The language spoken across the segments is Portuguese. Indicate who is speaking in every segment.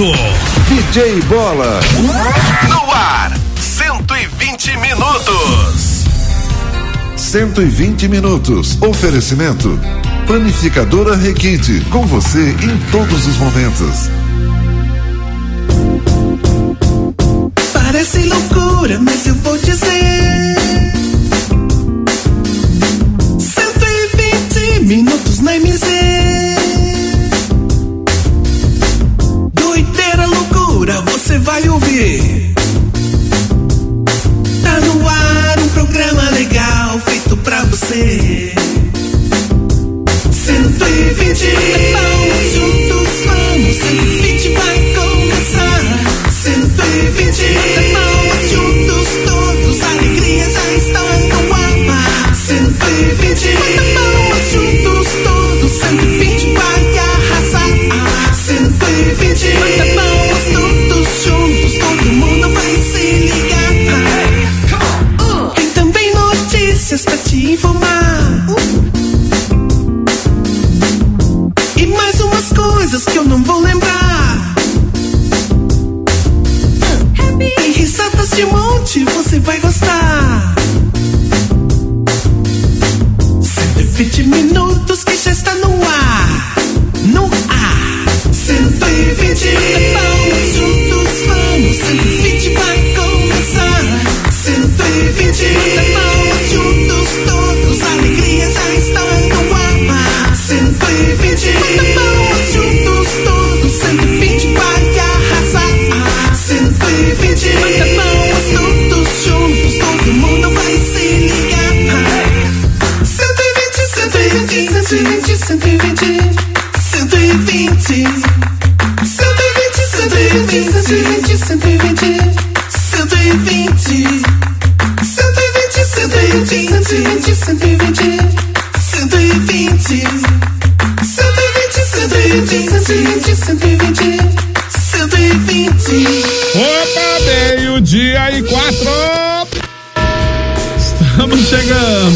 Speaker 1: apresentando
Speaker 2: DJ Bola.
Speaker 1: No ar, 120 minutos.
Speaker 2: 120 minutos. Oferecimento. Planificadora Requinte. Com você em todos os momentos.
Speaker 3: Parece loucura, mas eu vou dizer. Vai ouvir. Tá no ar um programa legal feito pra você. 120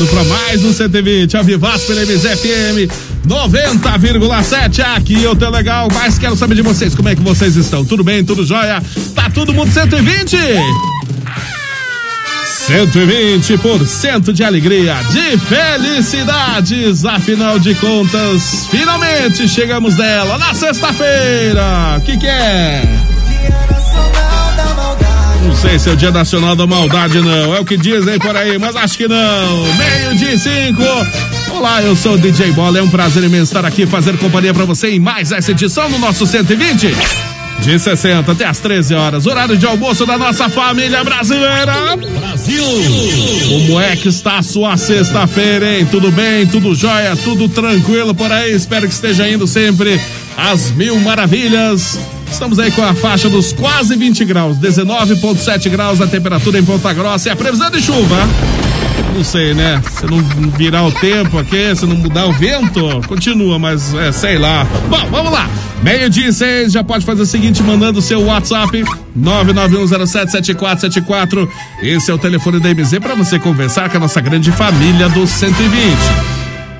Speaker 4: para mais um 120, a Vivaz pela MZFM 90,7. Aqui eu tô legal, mas quero saber de vocês, como é que vocês estão? Tudo bem, tudo jóia? Tá todo mundo 120? 120% de alegria, de felicidades, afinal de contas, finalmente chegamos dela na sexta-feira. O que, que é? Sei se é o Dia Nacional da Maldade, não. É o que dizem por aí, mas acho que não. Meio dia e cinco. Olá, eu sou o DJ Bola. É um prazer imenso estar aqui fazer companhia para você em mais essa edição do nosso 120. De 60 até as 13 horas, horário de almoço da nossa família brasileira. Brasil! Como é que está a sua sexta-feira, hein? Tudo bem? Tudo jóia? Tudo tranquilo por aí? Espero que esteja indo sempre às mil maravilhas. Estamos aí com a faixa dos quase 20 graus, 19,7 graus a temperatura em Ponta Grossa e a previsão de chuva. Não sei, né? Se não virar o tempo aqui, se não mudar o vento, continua, mas é, sei lá. Bom, vamos lá. Meio-dia e seis, já pode fazer o seguinte, mandando o seu WhatsApp 991077474. Esse é o telefone da MZ para você conversar com a nossa grande família do 120.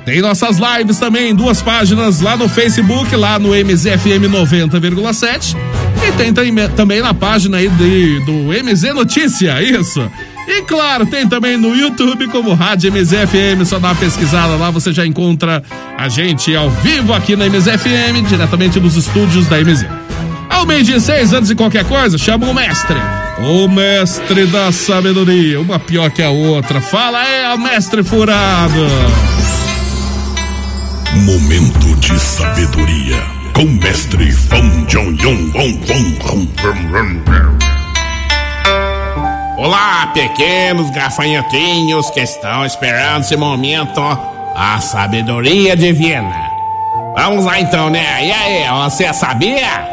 Speaker 4: Tem nossas lives também, duas páginas lá no Facebook, lá no MZFM 90,7. E tem também, na página aí de, do MZ Notícia, isso. E claro, tem também no YouTube como Rádio MZFM, só dá uma pesquisada lá, você já encontra a gente ao vivo aqui na MZFM, diretamente dos estúdios da MZ. Ao meio de seis, antes de qualquer coisa, chama o mestre. O mestre da sabedoria, uma pior que a outra. Fala aí, mestre furado.
Speaker 1: Momento de sabedoria com mestre Fong Jong Yong Wong Wong.
Speaker 5: Olá, pequenos gafanhotinhos que estão esperando esse momento, a sabedoria divina. Vamos lá então, né? E aí, você sabia?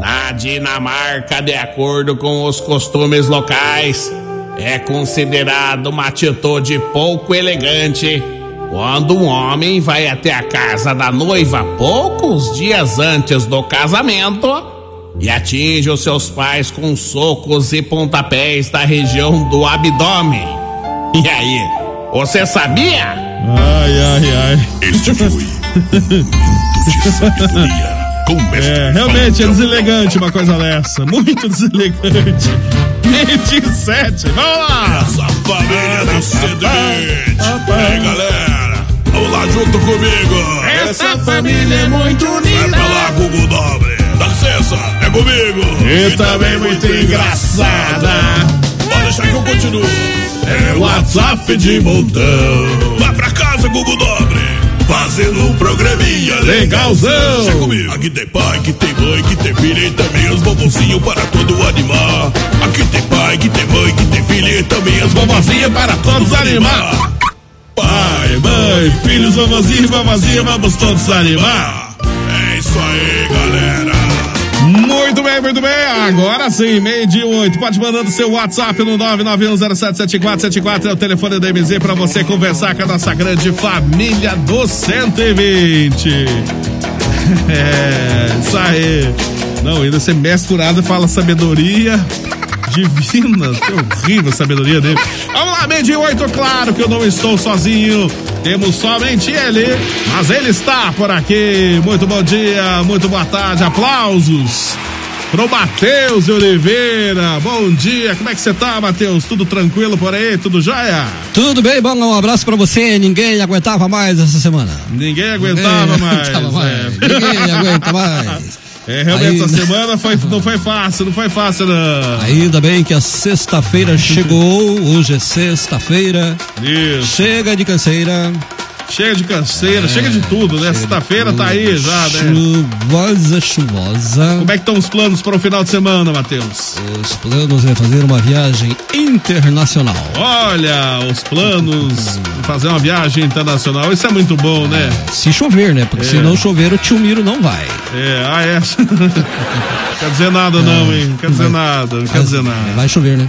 Speaker 5: Na Dinamarca, de acordo com os costumes locais, é considerado uma atitude pouco elegante quando um homem vai até a casa da noiva poucos dias antes do casamento e atinge os seus pais com socos e pontapés da região do abdômen. E aí, você sabia?
Speaker 4: Ai, ai, ai.
Speaker 1: Este foi Momento de Sabedoria
Speaker 4: É, realmente é deselegante uma coisa dessa. Muito deselegante. 27, vamos lá!
Speaker 1: Essa família do CD. Ei, galera, vamos lá junto comigo.
Speaker 3: Essa família é muito
Speaker 1: Vai
Speaker 3: unida.
Speaker 1: pra lá, Google Dobre. Dá licença, é comigo.
Speaker 4: E também muito engraçada.
Speaker 1: Pode deixar que eu continuo. É WhatsApp de montão. Vai pra casa, Google Dobre. Fazendo um programinha
Speaker 4: Legalzão.
Speaker 1: Deixa comigo. Aqui tem pai, que tem mãe, que tem filha e também os bobozinhos para todo animar. Aqui tem pai, que tem mãe, que tem filha e também as bobozinhas para todos animar.
Speaker 4: Pai, mãe, filhos, vovozinho e vovozinha, vamos todos animar.
Speaker 1: É isso aí.
Speaker 4: Muito bem, muito bem. Agora sim, meio dia oito. Pode mandando seu WhatsApp no 991077474. É o telefone da MZ para você conversar com a nossa grande família do 120. É, isso aí. Não, ainda ser mesturado fala sabedoria divina. Que horrível a sabedoria dele. Vamos lá, meio dia oito. Claro que eu não estou sozinho. Temos somente ele, mas ele está por aqui. Muito bom dia, muito boa tarde. Aplausos pro Matheus de Oliveira. Bom dia, como é que você tá, Matheus? Tudo tranquilo por aí? Tudo jóia?
Speaker 6: Tudo bem, bom, um abraço pra você. Ninguém aguentava mais essa semana.
Speaker 4: Ninguém aguentava
Speaker 6: Ninguém
Speaker 4: mais.
Speaker 6: aguentava mais.
Speaker 4: é.
Speaker 6: Ninguém aguenta mais.
Speaker 4: É, realmente,
Speaker 6: Aí-
Speaker 4: essa semana foi, não foi fácil, não foi fácil, não.
Speaker 6: Ainda bem que a sexta-feira chegou. Hoje é sexta-feira. Chega de canseira.
Speaker 4: Chega de canseira, chega de tudo, né? Sexta-feira tá aí já, né?
Speaker 6: Chuvosa, chuvosa.
Speaker 4: Como é que estão os planos para o final de semana, Matheus?
Speaker 6: Os planos é fazer uma viagem internacional.
Speaker 4: Olha, os planos de fazer uma viagem internacional, isso é muito bom, né?
Speaker 6: Se chover, né? Porque se não chover, o tio Miro não vai.
Speaker 4: É, ah, é. quer dizer nada não, hein? Não quer dizer nada, não quer dizer nada.
Speaker 6: Vai chover, né?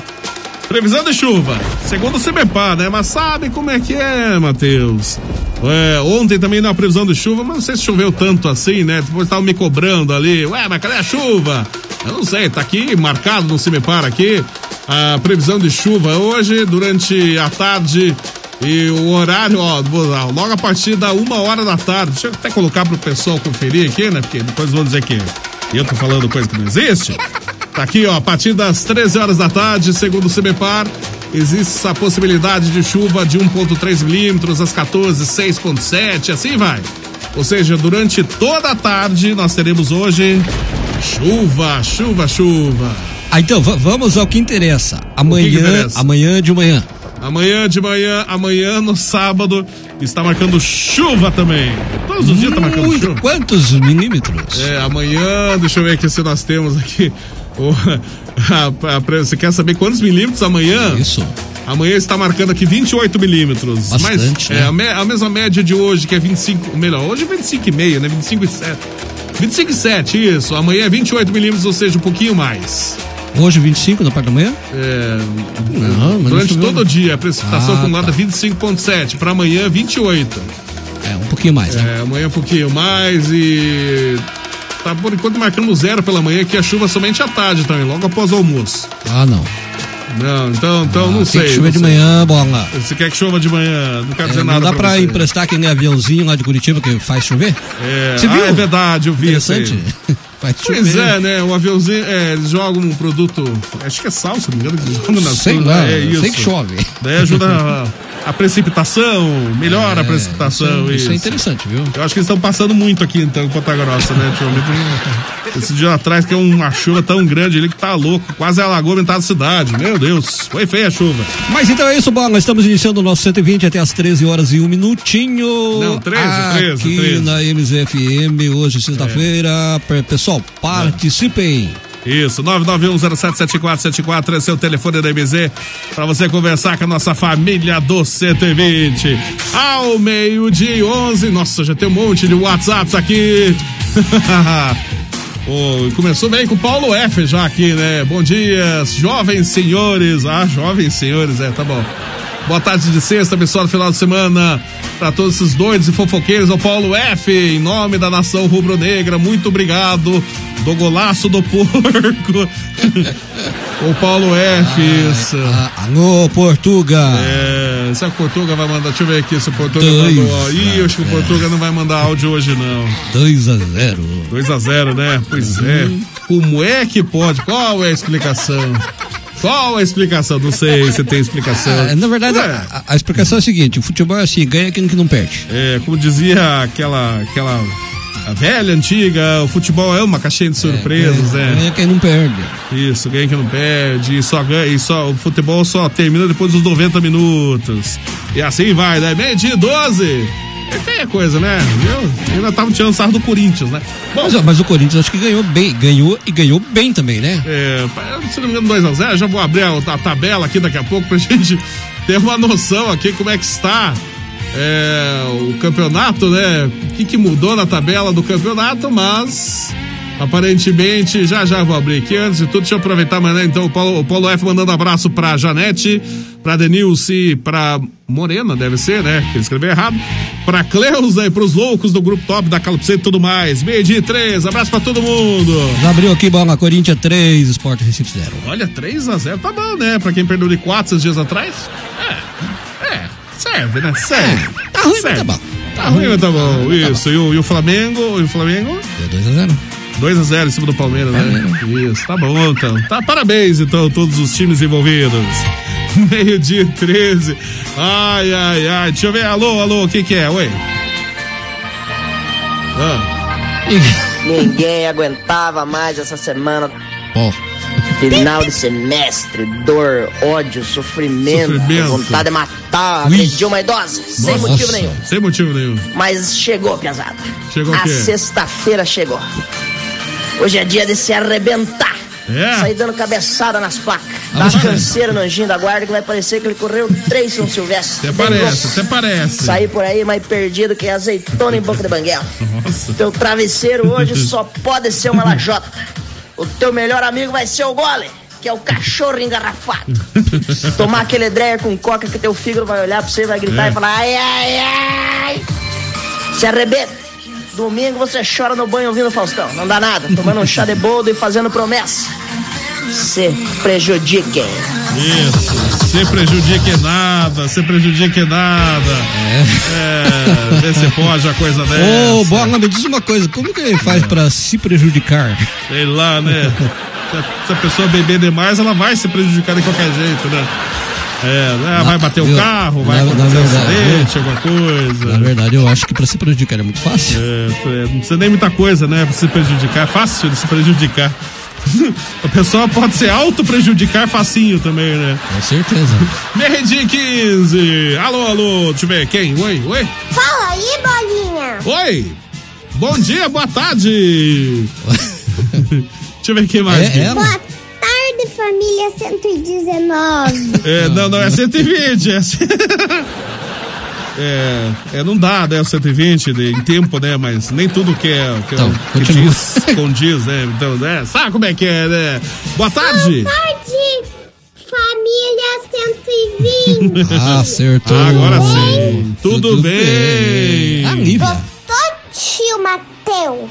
Speaker 4: Previsão de chuva, segundo o CBPA, né? Mas sabe como é que é, Matheus? É, ontem também na previsão de chuva, mas não sei se choveu tanto assim, né? Depois estavam me cobrando ali, ué, mas cadê a chuva? Eu não sei, tá aqui marcado no CBPAR aqui a previsão de chuva hoje, durante a tarde e o horário, ó, logo a partir da uma hora da tarde. Deixa eu até colocar pro pessoal conferir aqui, né? Porque depois vão dizer que eu tô falando coisa que não existe. Tá aqui, ó, a partir das 13 horas da tarde, segundo o CBPAR, existe essa possibilidade de chuva de 1,3 milímetros, às 14, 6,7, assim vai. Ou seja, durante toda a tarde nós teremos hoje chuva, chuva, chuva.
Speaker 6: Ah, então, va- vamos ao que interessa.
Speaker 4: que
Speaker 6: Amanhã,
Speaker 4: interessa?
Speaker 6: amanhã de manhã.
Speaker 4: Amanhã de manhã, amanhã no sábado, está marcando chuva também. Todos os dias tá marcando
Speaker 6: Muito.
Speaker 4: chuva.
Speaker 6: Quantos milímetros?
Speaker 4: É, amanhã, deixa eu ver aqui se nós temos aqui. você quer saber quantos milímetros amanhã?
Speaker 6: Isso.
Speaker 4: Amanhã está marcando aqui 28 milímetros.
Speaker 6: Bastante,
Speaker 4: Mas
Speaker 6: né?
Speaker 4: é a, me- a mesma média de hoje, que é 25, melhor, hoje é 25,5, né? 25,7. 25,7, isso. Amanhã é 28 milímetros, ou seja, um pouquinho mais.
Speaker 6: Hoje 25 na parte da manhã?
Speaker 4: É,
Speaker 6: Não, mas
Speaker 4: durante
Speaker 6: não choveu.
Speaker 4: todo o dia, a precipitação
Speaker 6: Ah,
Speaker 4: acumulada
Speaker 6: tá.
Speaker 4: 25,7. Para amanhã, 28.
Speaker 6: É, um pouquinho mais, né?
Speaker 4: É, amanhã um pouquinho mais e. Tá por enquanto marcando zero pela manhã, que a chuva somente à tarde também, logo após o almoço.
Speaker 6: Ah, não.
Speaker 4: Não, então, então
Speaker 6: Ah,
Speaker 4: não sei.
Speaker 6: que chover
Speaker 4: não
Speaker 6: de
Speaker 4: sei.
Speaker 6: manhã, bola.
Speaker 4: Você quer que chova de manhã? Não quero
Speaker 6: É,
Speaker 4: dizer
Speaker 6: não
Speaker 4: nada
Speaker 6: dá pra
Speaker 4: você.
Speaker 6: emprestar aquele aviãozinho lá de Curitiba que faz chover?
Speaker 4: É,
Speaker 6: Você
Speaker 4: ah,
Speaker 6: viu?
Speaker 4: é verdade, eu vi.
Speaker 6: Interessante. Faz
Speaker 4: Pois é, né? O aviãozinho, é, eles jogam um produto, acho que é sal, se não me engano, eles jogam nas
Speaker 6: Sei lá,
Speaker 4: é isso.
Speaker 6: sei que chove.
Speaker 4: Daí ajuda a, a precipitação, melhora a precipitação.
Speaker 6: Isso,
Speaker 4: Isso,
Speaker 6: isso é interessante, viu?
Speaker 4: Eu acho que eles estão passando muito aqui então em Ponta Grossa, né? Ultimamente, Esse dia atrás que é uma chuva tão grande ali que tá louco, quase alagou metade da cidade. Meu Deus, foi feia a chuva.
Speaker 6: Mas então é isso, bola. Estamos iniciando o nosso 120 até as 13 horas e um minutinho.
Speaker 4: Não, 13,
Speaker 6: aqui
Speaker 4: 13, 13.
Speaker 6: na MZFM, hoje, sexta-feira. Pe- Pessoal, participem.
Speaker 4: Isso, 991077474, esse é o telefone da MZ, para você conversar com a nossa família do 120. Ao meio-dia e 11, nossa, já tem um monte de WhatsApps aqui. Ô, começou bem com o Paulo F já aqui, né? Bom dia, jovens senhores. Ah, jovens senhores, é, tá bom. Boa tarde de sexta, abençoado final de semana para todos esses doidos e fofoqueiros. O Paulo F, em nome da nação rubro-negra, muito obrigado. Do golaço do porco. o Paulo F, isso.
Speaker 6: Ah, alô, Portuga.
Speaker 4: É, É, se a Portuga vai mandar, deixa eu ver aqui se a Portuga
Speaker 6: Dois
Speaker 4: mandou. Ih,
Speaker 6: a
Speaker 4: acho que o. Portuga não vai mandar áudio hoje, não.
Speaker 6: 2 a 0
Speaker 4: 2 a 0 né? Pois é. Como é que pode? Qual é a explicação? Qual a explicação? Não sei se tem explicação.
Speaker 6: Ah, na verdade, a, a explicação é a seguinte: o futebol é assim, ganha quem que não perde.
Speaker 4: é, como dizia aquela, aquela a velha antiga, o futebol é uma caixinha de surpresas,
Speaker 6: ganha,
Speaker 4: é.
Speaker 6: ganha quem não perde.
Speaker 4: Isso, ganha que não perde, e só ganha, e só, o futebol só termina depois dos 90 minutos. E assim vai, né? Meio dia 12. É feia coisa, né? Eu ainda tava tirando sarro do Corinthians, né? Bom,
Speaker 6: Mas, mas o Corinthians acho que ganhou bem, ganhou e ganhou bem também, né?
Speaker 4: é, se não me engano, 2x0, já vou abrir a, a tabela aqui daqui a pouco pra gente ter uma noção aqui como é que está é, o campeonato, né? O que, que mudou na tabela do campeonato, mas aparentemente, já já vou abrir aqui. Antes de tudo, deixa eu aproveitar amanhã, então, o Paulo, o Paulo F mandando abraço pra Janete, pra Denilce, pra Morena, deve ser, né? Que ele escreveu errado. Pra Cleusa e pros loucos do grupo top da Calopsê e tudo mais. Meio dia três, abraço pra todo mundo.
Speaker 6: Já abriu aqui bola Corinthians 3, Sport Recife 0.
Speaker 4: Olha, 3 a 0 tá bom, né? Pra quem perdeu de 4 esses dias atrás. É, é, serve, né? Serve.
Speaker 6: Tá ruim, mas
Speaker 4: Serve.
Speaker 6: tá bom.
Speaker 4: Tá ruim, mas tá bom. Isso, e o, e o Flamengo, e o Flamengo,
Speaker 6: Deu 2 a 0
Speaker 4: 2 a 0 em cima do Palmeiras, né? Isso, tá bom, então. Tá, parabéns, então, todos os times envolvidos. Meio-dia e 13. Ai, ai, ai. Deixa eu ver. Alô, alô, o que que é? Oi. Ah,
Speaker 7: Ninguém aguentava mais essa semana.
Speaker 6: Ó,
Speaker 7: Final de semestre, dor, ódio, sofrimento,
Speaker 4: Sofrimento.
Speaker 7: vontade de matar,
Speaker 6: Ui.
Speaker 7: agredir uma idosa, sem
Speaker 6: Nossa.
Speaker 7: motivo nenhum.
Speaker 4: sem motivo nenhum.
Speaker 7: Mas chegou, pesada.
Speaker 4: Chegou
Speaker 7: A sexta-feira chegou. Hoje é dia de se arrebentar.
Speaker 4: É?
Speaker 7: Sair dando cabeçada nas placas.
Speaker 6: Ah,
Speaker 7: Dá
Speaker 6: mas-
Speaker 7: canseira no anjinho da guarda que vai parecer que ele correu três São Silvestre.
Speaker 4: Até parece, até parece.
Speaker 7: Sair por aí mais perdido que azeitona em boca de banguela.
Speaker 4: Nossa.
Speaker 7: Teu travesseiro hoje só pode ser uma lajota. O teu melhor amigo vai ser o gole, que é o cachorro engarrafado. Tomar aquele dreyer com coca que teu fígado vai olhar pra você e vai gritar
Speaker 4: É.
Speaker 7: e falar ai, ai, ai. Se arrebenta. Domingo você chora no banho ouvindo Faustão. Não dá nada. Tomando um chá de boldo e fazendo promessa. Se prejudiquem.
Speaker 4: Isso, se prejudique nada, se prejudique nada. É, vê se pode a coisa dessa.
Speaker 6: Ô, Bola, me diz uma coisa, como que ele faz pra se prejudicar?
Speaker 4: Sei lá, né? Se a, se a pessoa beber demais, ela vai se prejudicar de qualquer jeito, né? É, né? vai bater o carro, vai
Speaker 6: Na- na
Speaker 4: acontecer um
Speaker 6: verdade,
Speaker 4: acidente, alguma coisa.
Speaker 6: Na verdade, eu acho que pra se prejudicar é muito fácil.
Speaker 4: É, é, não precisa nem muita coisa, né? Pra se prejudicar. É fácil de se prejudicar. A pessoa pode se auto-prejudicar facinho também, né?
Speaker 6: Com certeza.
Speaker 4: Meio-dia 15. Alô, alô, deixa eu ver. Quem? Oi, oi.
Speaker 8: Fala aí, bolinha.
Speaker 4: Oi! Bom dia, boa tarde! Deixa eu ver quem mais.
Speaker 6: É
Speaker 4: aqui.
Speaker 6: ela?
Speaker 8: Boa tarde, família 119.
Speaker 4: É, não, não, é 120. É, é, é, não dá, né, o 120 de- em tempo, né, mas nem tudo que é, que, é-
Speaker 6: Então,
Speaker 4: que diz, condiz, né, então, né, sabe como é que é, né? Boa tarde!
Speaker 8: tarde, família 120.
Speaker 6: Ah, acertou.
Speaker 4: Agora sim, tudo, bem.
Speaker 6: A Lívia.
Speaker 8: Gostou, tio Matheus?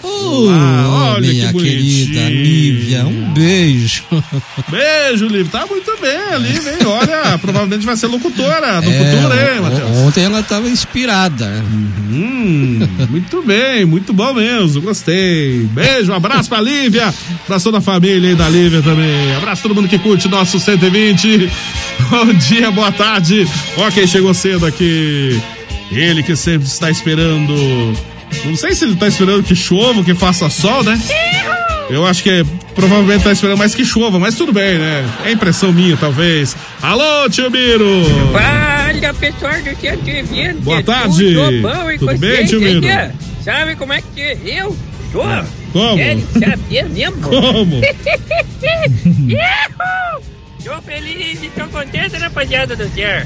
Speaker 4: Ah, olha
Speaker 6: minha
Speaker 4: que
Speaker 6: querida
Speaker 4: bonitinho.
Speaker 6: Lívia, um beijo.
Speaker 4: Beijo, Lívia, tá muito bem ali, vem, olha, provavelmente vai ser locutora no
Speaker 6: É,
Speaker 4: futuro, hein, Matheus?
Speaker 6: Ontem ela tava inspirada.
Speaker 4: Hum, muito bem, muito bom mesmo, gostei. Beijo, um abraço pra Lívia, abraço toda a família aí da Lívia também. Abraço todo mundo que curte nosso 120. Bom dia, boa tarde. Ó, quem chegou cedo aqui. Ele que sempre está esperando. Não sei se ele tá esperando que chova, que faça sol, né? Eu acho que é, provavelmente tá esperando mais que chova, mas tudo bem, né? É impressão minha, talvez. Alô, tio Miro!
Speaker 9: Fala, pessoal do 120.
Speaker 4: Boa tarde.
Speaker 9: Tudo bom
Speaker 4: Tudo bem, tio Miro?
Speaker 9: Sabe como é que eu sou?
Speaker 4: Como?
Speaker 9: Querem saber mesmo?
Speaker 4: Como?
Speaker 9: Tô feliz e tô contente, rapaziada do céu.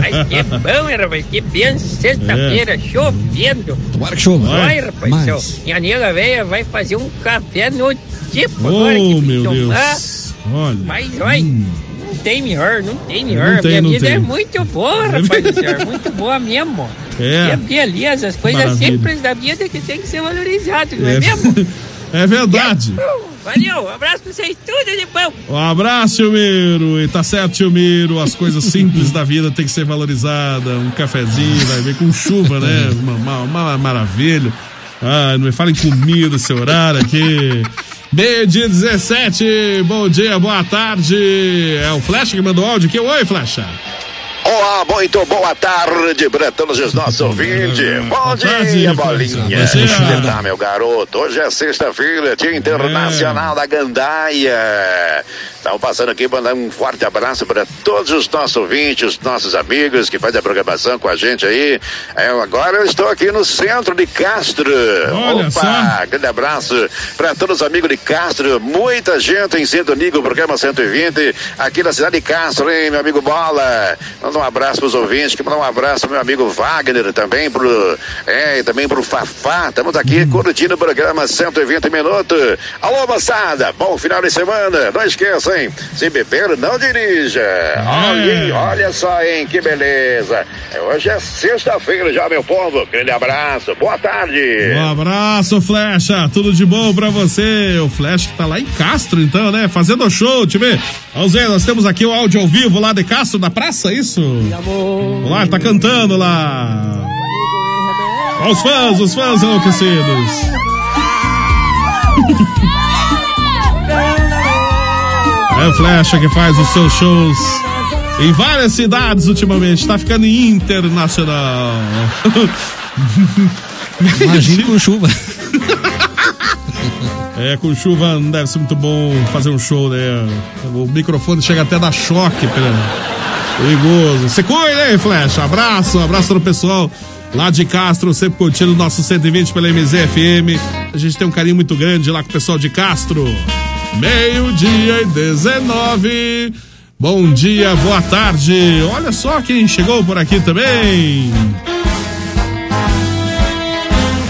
Speaker 9: Mas que bom, hein, rapaz? Que benção. Sexta-feira, chovendo.
Speaker 6: Tomara que chova.
Speaker 9: Olha, rapaz,
Speaker 6: Mas-
Speaker 9: minha nega velha vai fazer um café no tipo agora que
Speaker 4: Oh, meu
Speaker 9: tomar.
Speaker 4: Deus. Olha.
Speaker 9: Mas, olha, não tem melhor, não tem melhor.
Speaker 4: Não tem,
Speaker 9: Minha vida
Speaker 4: tem.
Speaker 9: é muito boa, rapaz céu. Muito boa mesmo.
Speaker 4: É.
Speaker 9: E beleza, as coisas
Speaker 4: Maravilha.
Speaker 9: simples da vida que tem que ser valorizadas, não é,
Speaker 4: É.
Speaker 9: mesmo?
Speaker 4: É verdade.
Speaker 9: Valeu, um abraço pra vocês, tudo de bom.
Speaker 4: Um abraço, tio Miro. E tá certo, tio Miro. As coisas simples da vida tem que ser valorizadas. Um cafezinho, vai ver com chuva, né? Uma, uma- uma maravilha. Ah, não me fala em comida esse horário aqui. Meio dia 17, bom dia, boa tarde. É o Flecha que mandou áudio aqui. Oi, Flecha.
Speaker 10: Olá, muito boa tarde para todos os nossos ouvintes. Bom
Speaker 4: tarde,
Speaker 10: dia, bolinha. Como
Speaker 6: inchada.
Speaker 10: tá, meu garoto? Hoje é sexta-feira, Dia Internacional da Gandaia. Estamos passando aqui para dar um forte abraço para todos os nossos ouvintes, os nossos amigos que fazem a programação com a gente aí. É, agora eu estou aqui no centro de Castro.
Speaker 4: Olha
Speaker 10: Opa,
Speaker 4: só.
Speaker 10: grande abraço para todos os amigos de Castro. Muita gente em sintonia com o programa 120 aqui na cidade de Castro, hein, meu amigo Bola? Manda um abraço pros ouvintes, que mandar um abraço pro meu amigo Wagner também, pro, é, também pro Fafá. Estamos aqui curtindo o programa 120 minutos. Alô, moçada, bom final de semana. Não esqueça, hein? Se beber, não dirija. Olha, olha só, hein? Que beleza. Hoje é sexta-feira já, meu povo. Aquele abraço. Boa tarde.
Speaker 4: Um abraço, Flecha. Tudo de bom pra você. O Flecha que tá lá em Castro, então, né? Fazendo show, ver. Vamos ver, nós temos aqui o áudio ao vivo lá de Castro, da praça, é isso? Vamos lá, tá cantando lá. Olha os fãs, os fãs enlouquecidos. É o Flecha que faz os seus shows em várias cidades ultimamente. Tá ficando internacional.
Speaker 6: Imagine com chuva.
Speaker 4: É, com chuva não deve ser muito bom fazer um show, né? O microfone chega até a dar choque, perigoso. Se cuida aí, Flecha. Abraço, abraço no pessoal lá de Castro, sempre curtindo o nosso 120 pela MZFM. A gente tem um carinho muito grande lá com o pessoal de Castro. Meio-dia e 19. Bom dia, boa tarde. Olha só quem chegou por aqui também.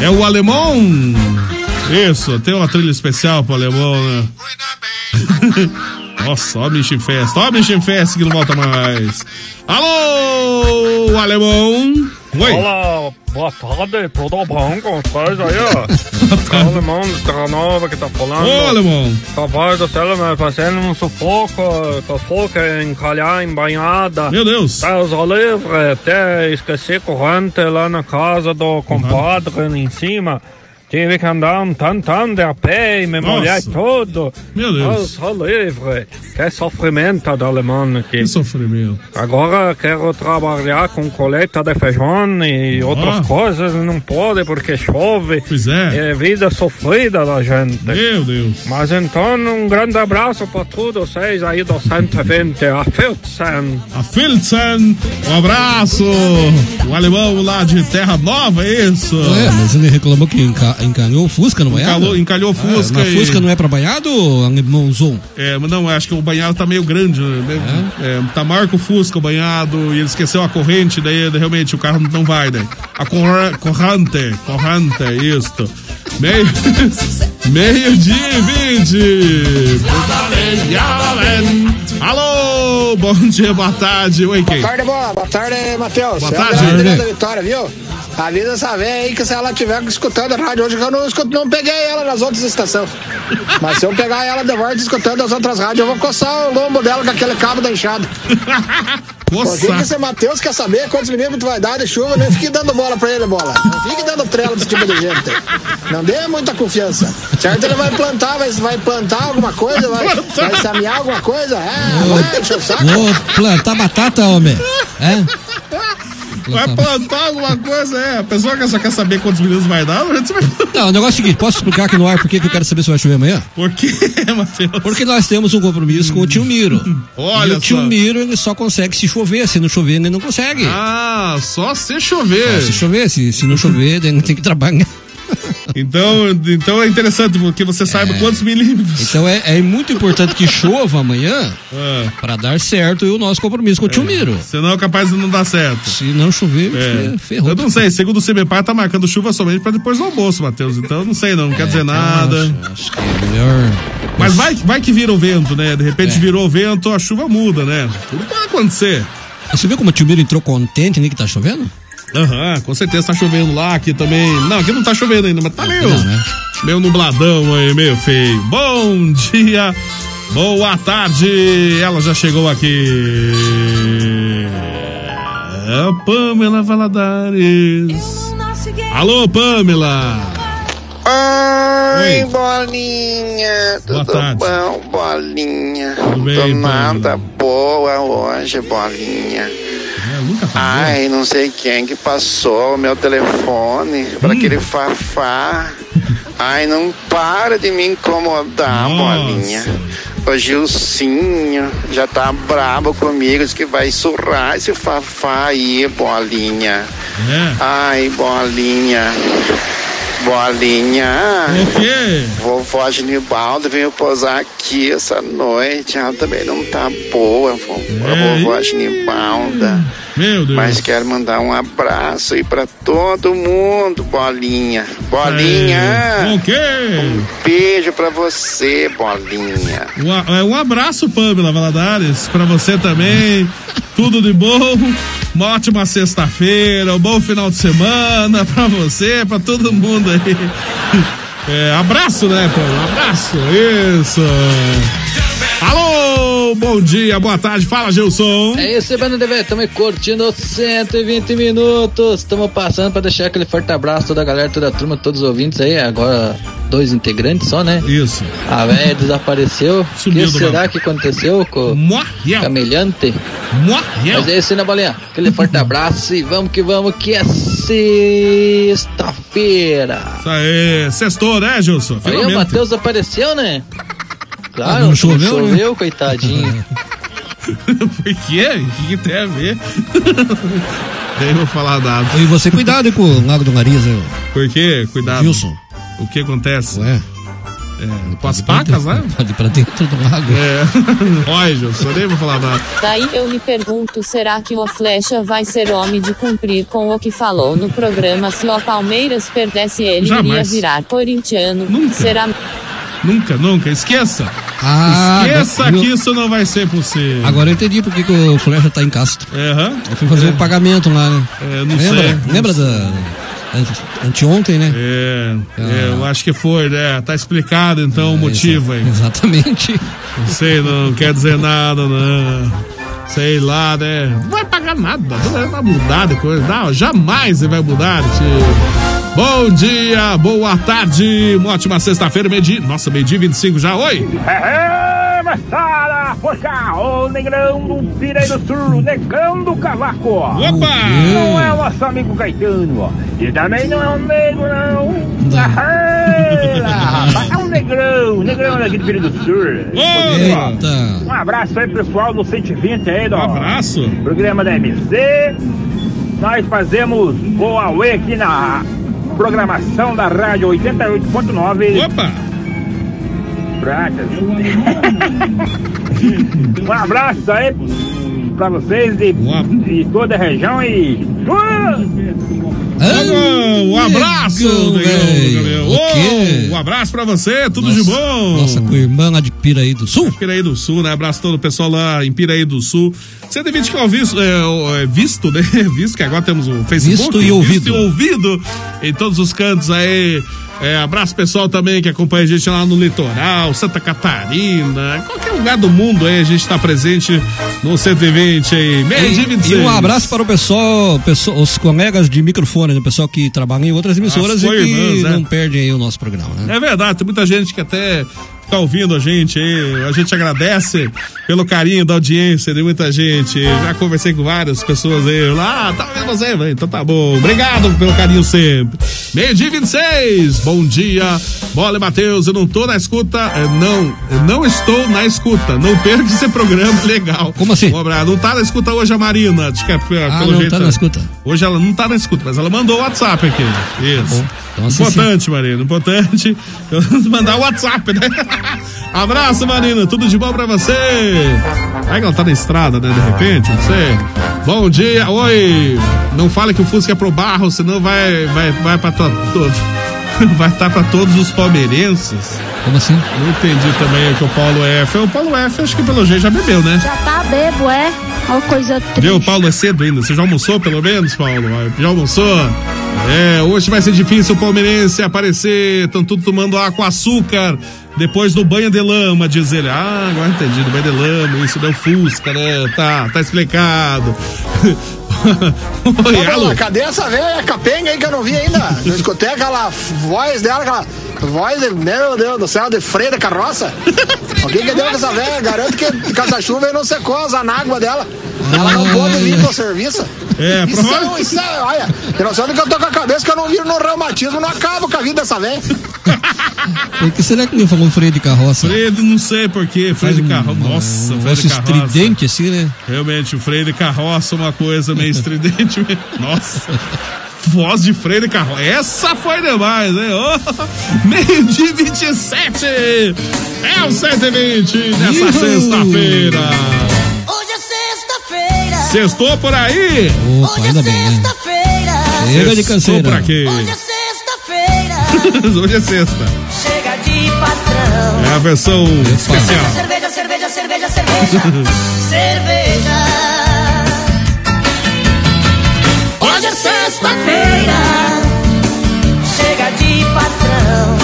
Speaker 4: É o alemão. Isso, tem uma trilha especial pro alemão, né? Nossa, ó, bicho em festa, ó, bicho em festa que não volta mais. Alô, alemão. Oi.
Speaker 11: Olá, boa tarde, tudo bom com vocês aí? ó? É o alemão de Terra Nova que tá falando.
Speaker 4: Ô, alemão.
Speaker 11: Rapaz do céu, me fazendo um sufoco, sufoco em calhar, em banhada.
Speaker 4: Meu Deus.
Speaker 11: Deus o livre, até esqueci corrente lá na casa do compadre em cima. Tive que andar um tantão de a pé e me
Speaker 4: Nossa.
Speaker 11: molhar todo.
Speaker 4: Meu Deus.
Speaker 11: Deus o livre. Que sofrimento do alemão aqui.
Speaker 4: Que sofrimento.
Speaker 11: Agora quero trabalhar com coleta de feijão e outras
Speaker 4: Ah.
Speaker 11: coisas, não pode porque chove.
Speaker 4: Pois é.
Speaker 11: É vida sofrida da gente.
Speaker 4: Meu Deus.
Speaker 11: Mas então, um grande abraço para todos vocês aí do 120, a Filzen.
Speaker 4: A Filzen, um abraço. O alemão lá de Terra Nova, é isso?
Speaker 6: É, mas ele reclamou que enca- encanhou o Fusca no banhado?
Speaker 4: Encalhou, encalhou Fusca
Speaker 6: Ah, na
Speaker 4: e-
Speaker 6: Fusca não é pra banhado, alemãozão?
Speaker 4: É, mas não, acho que o banhado tá meio grande, né? É, tá maior que o Fusca, o banhado, e ele esqueceu a corrente, daí realmente o carro não vai, né? A corre- corrente, corrente, isto. Meio, meio dia e vinte. Alô, bom dia, boa tarde. Oi, quem?
Speaker 12: Boa tarde, boa. Boa tarde, Matheus.
Speaker 4: Boa
Speaker 12: É o
Speaker 4: tarde.
Speaker 12: Da Vitória, viu? Avisa essa véia aí que se ela estiver escutando a rádio hoje, que eu não, escuto, não peguei ela nas outras estações. Mas se eu pegar ela de volta escutando as outras rádios, eu vou coçar o lombo dela com aquele cabo da enxada. Por que, esse Matheus quer saber quantos milímetros vai dar de chuva? Não fique dando bola pra ele, bola. Não fique dando trela desse tipo de gente. Não dê muita confiança. Certo? Ele vai plantar, vai, vai plantar alguma coisa, vai, vai semear alguma coisa. É, vai encher o saco.
Speaker 6: Vou plantar batata, homem. É?
Speaker 4: Vai plantar alguma coisa, é. A pessoa que só quer saber quantos minutos vai dar, a gente vai...
Speaker 6: Não, o negócio é o seguinte, posso explicar aqui no ar por que que eu quero saber se vai chover amanhã?
Speaker 4: Por quê, Matheus?
Speaker 6: Porque nós temos um compromisso com o tio Miro.
Speaker 4: Olha
Speaker 6: e o tio
Speaker 4: só.
Speaker 6: Miro, ele só consegue se chover, se não chover, ele não consegue.
Speaker 4: Ah, só se chover.
Speaker 6: Só se chover, se, se não chover, ele tem que trabalhar.
Speaker 4: Então, então é interessante, porque você saiba quantos milímetros.
Speaker 6: Então é, é muito importante que chova amanhã
Speaker 4: É.
Speaker 6: para dar certo o nosso compromisso com o tio Miro.
Speaker 4: Senão é capaz de não dar certo.
Speaker 6: Se não chover,
Speaker 4: É.
Speaker 6: fe- ferrou.
Speaker 4: Eu não sei, segundo o CBPAR tá marcando chuva somente para depois do almoço, Matheus. Então não sei não, não quer dizer nada.
Speaker 6: Acho, acho que é melhor.
Speaker 4: Mas vai, vai que vira o vento, né? De repente
Speaker 6: É.
Speaker 4: virou o vento, a chuva muda, né? Tudo pode acontecer.
Speaker 6: Você viu como o tio Miro entrou contente, né, que tá chovendo?
Speaker 4: Aham, com certeza tá chovendo lá, aqui também. Não, aqui não tá chovendo ainda, mas tá meio.
Speaker 6: Não, né?
Speaker 4: Meio nubladão aí, meio feio. Bom dia, boa tarde. Ela já chegou aqui. É a Pamela Valadares. Alô, Pamela.
Speaker 13: Ai,
Speaker 4: Oi.
Speaker 13: bolinha,
Speaker 4: Boa
Speaker 13: tudo
Speaker 4: tarde.
Speaker 13: bom, bolinha?
Speaker 4: Tudo bem,
Speaker 13: Tô
Speaker 4: Pamela?
Speaker 13: nada boa hoje, bolinha.
Speaker 4: É,
Speaker 13: Ai, não sei quem que passou o meu telefone para
Speaker 4: Hum.
Speaker 13: aquele fafá. Ai, não para de me incomodar,
Speaker 4: Nossa.
Speaker 13: bolinha. O Gilcinho já tá brabo comigo, diz que vai surrar esse fafá aí, bolinha.
Speaker 4: É.
Speaker 13: Ai, bolinha. Bolinha.
Speaker 4: O quê?
Speaker 13: Vovó Genibaldo veio posar aqui essa noite. Ela também não tá boa, vo- a
Speaker 4: É,
Speaker 13: vovó Genibalda.
Speaker 4: Meu Deus.
Speaker 13: Mas quero mandar um abraço aí pra todo mundo, Bolinha. Bolinha.
Speaker 4: É. O quê?
Speaker 13: Um beijo pra você, Bolinha.
Speaker 4: Um, é, um abraço, Pamela Valadares, pra você também. Tudo de bom. Uma ótima sexta-feira, um bom final de semana pra você, pra todo mundo aí. É, abraço, né, Pamela? Abraço, isso. Alô, bom dia, boa tarde. Fala, Gilson.
Speaker 14: É isso, Banda TV, estamos curtindo 120 minutos. Estamos passando para deixar aquele forte abraço toda a galera, toda a turma, todos os ouvintes aí. Agora, dois integrantes só, né?
Speaker 4: Isso.
Speaker 14: A velha desapareceu. O
Speaker 4: Sumiu
Speaker 14: que
Speaker 4: do
Speaker 14: será que aconteceu com
Speaker 4: o
Speaker 14: Camelhante?
Speaker 4: Morreu.
Speaker 14: Mas é isso aí, né, bolinha? Aquele forte abraço e vamos que vamos, que é sexta-feira.
Speaker 4: Isso aí, sextou, né, Gilson?
Speaker 14: Aí o
Speaker 4: Finalmente.
Speaker 14: Matheus apareceu, né? Claro,
Speaker 6: Não choveu, né?
Speaker 14: choveu coitadinho.
Speaker 4: Por quê? O que, que tem a ver? Nem vou falar nada.
Speaker 6: E você cuidado com o lago do nariz, né?
Speaker 4: Por quê? Cuidado.
Speaker 6: Gilson.
Speaker 4: O que acontece?
Speaker 6: Ué.
Speaker 4: É, com as pacas, né?
Speaker 6: Pode ir pra dentro do lago.
Speaker 4: É. Olha, Gilson, nem vou falar nada.
Speaker 15: Daí eu me pergunto, será que o Flecha vai ser homem de cumprir com o que falou no programa? Se o Palmeiras perdesse, ele iria
Speaker 4: Jamais.
Speaker 15: virar corintiano. Será
Speaker 4: Nunca, nunca. Esqueça.
Speaker 6: Ah,
Speaker 4: Esqueça que isso não vai ser possível.
Speaker 6: Agora eu entendi por que, o Flecha tá em Castro.
Speaker 4: Aham.
Speaker 6: Eu fui fazer o pagamento lá, né?
Speaker 4: É, não
Speaker 6: Lembra?
Speaker 4: sei.
Speaker 6: Lembra da. ante- Anteontem, né?
Speaker 4: É, é, eu acho que foi, né? Tá explicado então o motivo aí.
Speaker 6: Exatamente.
Speaker 4: Não sei, não quer dizer nada, não. Sei lá, né? Não vai pagar nada, não vai mudar depois. Não, jamais você vai mudar, tio. Bom dia, boa tarde, uma ótima sexta-feira, meio-dia. Nossa, meio-dia 25 já, oi!
Speaker 16: É, moçada, poxa, o negrão do Pirei do Sul, o negrão do cavaco.
Speaker 4: Opa!
Speaker 16: Não é o nosso amigo Caetano, ó. E também não é um negro, não. Ah, rapaz, é um negrão, negrão daqui do Pirei do Sul.
Speaker 6: Eita.
Speaker 16: Um abraço aí, pessoal do 120 aí, do
Speaker 4: Um abraço.
Speaker 16: programa da MC. Nós fazemos Aue aqui na programação da rádio 88.9.
Speaker 4: Opa!
Speaker 16: Pratas. um abraço aí pra vocês de, de toda a região e.
Speaker 4: Um abraço,
Speaker 6: Negão,
Speaker 4: negão,
Speaker 6: velho.
Speaker 4: Gabriel.
Speaker 6: O quê?
Speaker 4: Ô, Um abraço pra você, tudo de bom.
Speaker 6: Nossa irmã lá de Piraí do Sul.
Speaker 4: Piraí do Sul, né? Abraço todo o pessoal lá em Piraí do Sul. 120 que é é, é visto, né? Visto que agora temos o Facebook.
Speaker 6: Visto e ouvido.
Speaker 4: Visto e ouvido em todos os cantos aí. É, abraço pessoal também que acompanha a gente lá no litoral, Santa Catarina, qualquer lugar do mundo aí, a gente tá presente no 120 aí, meio
Speaker 6: E,
Speaker 4: 26.
Speaker 6: e um abraço para o pessoal, pessoal, os colegas de microfone, né? o pessoal que trabalha em outras emissoras
Speaker 4: As
Speaker 6: e que
Speaker 4: co-irmãs, né?
Speaker 6: não perdem aí o nosso programa. Né?
Speaker 4: É verdade, tem muita gente que até tá ouvindo a gente aí. A gente agradece pelo carinho da audiência de muita gente. Já conversei com várias pessoas aí. Lá, ah, tá ouvindo você? Então tá bom. Obrigado pelo carinho sempre. Meio dia 26. Bom dia. Bola e Matheus, eu não tô na escuta. é, Não, não estou na escuta. Não perca esse programa legal.
Speaker 6: Como assim?
Speaker 4: Um abraço. Não tá na escuta hoje a Marina. Acho que é, pelo
Speaker 6: Ah, não
Speaker 4: jeito.
Speaker 6: tá na escuta.
Speaker 4: Hoje ela não tá na escuta, mas ela mandou o WhatsApp aqui. Isso.
Speaker 6: Então, assim,
Speaker 4: importante, Marina, importante. Mandar o WhatsApp, né? Abraço, Marina, tudo de bom pra você. Aí que ela tá na estrada, né? De repente, não sei. Bom dia, oi. Não fale que o Fusca é pro barro, senão vai, vai, vai pra to- Vai estar pra todos os palmeirenses.
Speaker 6: Como assim?
Speaker 4: Não entendi também o que o Paulo F. O Paulo F, acho que pelo jeito já bebeu, né?
Speaker 17: Já tá bebo, é? Uma coisa triste.
Speaker 4: Viu, Paulo, é cedo ainda. Você já almoçou, pelo menos, Paulo? Já almoçou? É, hoje vai ser difícil o palmeirense aparecer, estão tudo tomando água com açúcar depois do banho de lama, diz ele. Ah, agora entendi, do banho de lama, isso deu fusca, né? Tá, tá explicado. Oi, alô?
Speaker 12: Cadê essa velha capenga aí que eu não vi ainda? Não escutei aquela voz dela, aquela voz, de, meu Deus do céu, de freio da carroça. O que que deu com essa velha? Garanto que com essa chuva aí não secou as anáguas dela. Ela não pôde vir pro serviço.
Speaker 4: É,
Speaker 12: Isso
Speaker 4: prova-
Speaker 12: é, isso é, olha, noção do que eu tô com a cabeça que eu não viro no reumatismo, não acabo com a vida dessa velha.
Speaker 6: Por que será que não falou freio de carroça?
Speaker 4: Freio, de- não sei porquê, freio de carroça. Nossa,
Speaker 6: Um
Speaker 4: freio de carroça.
Speaker 6: estridente assim, né?
Speaker 4: Realmente, o freio de carroça é uma coisa meio estridente. Nossa. Voz de freio de carroça. Essa foi demais, hein? Oh, meio dia 27. É o 120 nessa
Speaker 6: Uhul.
Speaker 4: sexta-feira.
Speaker 17: Hoje é sexta-feira.
Speaker 4: Sextou por aí?
Speaker 6: Opa, ainda bem?
Speaker 17: Sexta-feira.
Speaker 6: Chega de canseira.
Speaker 4: por aqui.
Speaker 17: Hoje é sexta-feira.
Speaker 4: Hoje é sexta.
Speaker 17: Chega de patrão.
Speaker 4: É a versão especial.
Speaker 17: Cerveja, cerveja, cerveja, cerveja. cerveja. Hoje é sexta-feira. Chega de patrão.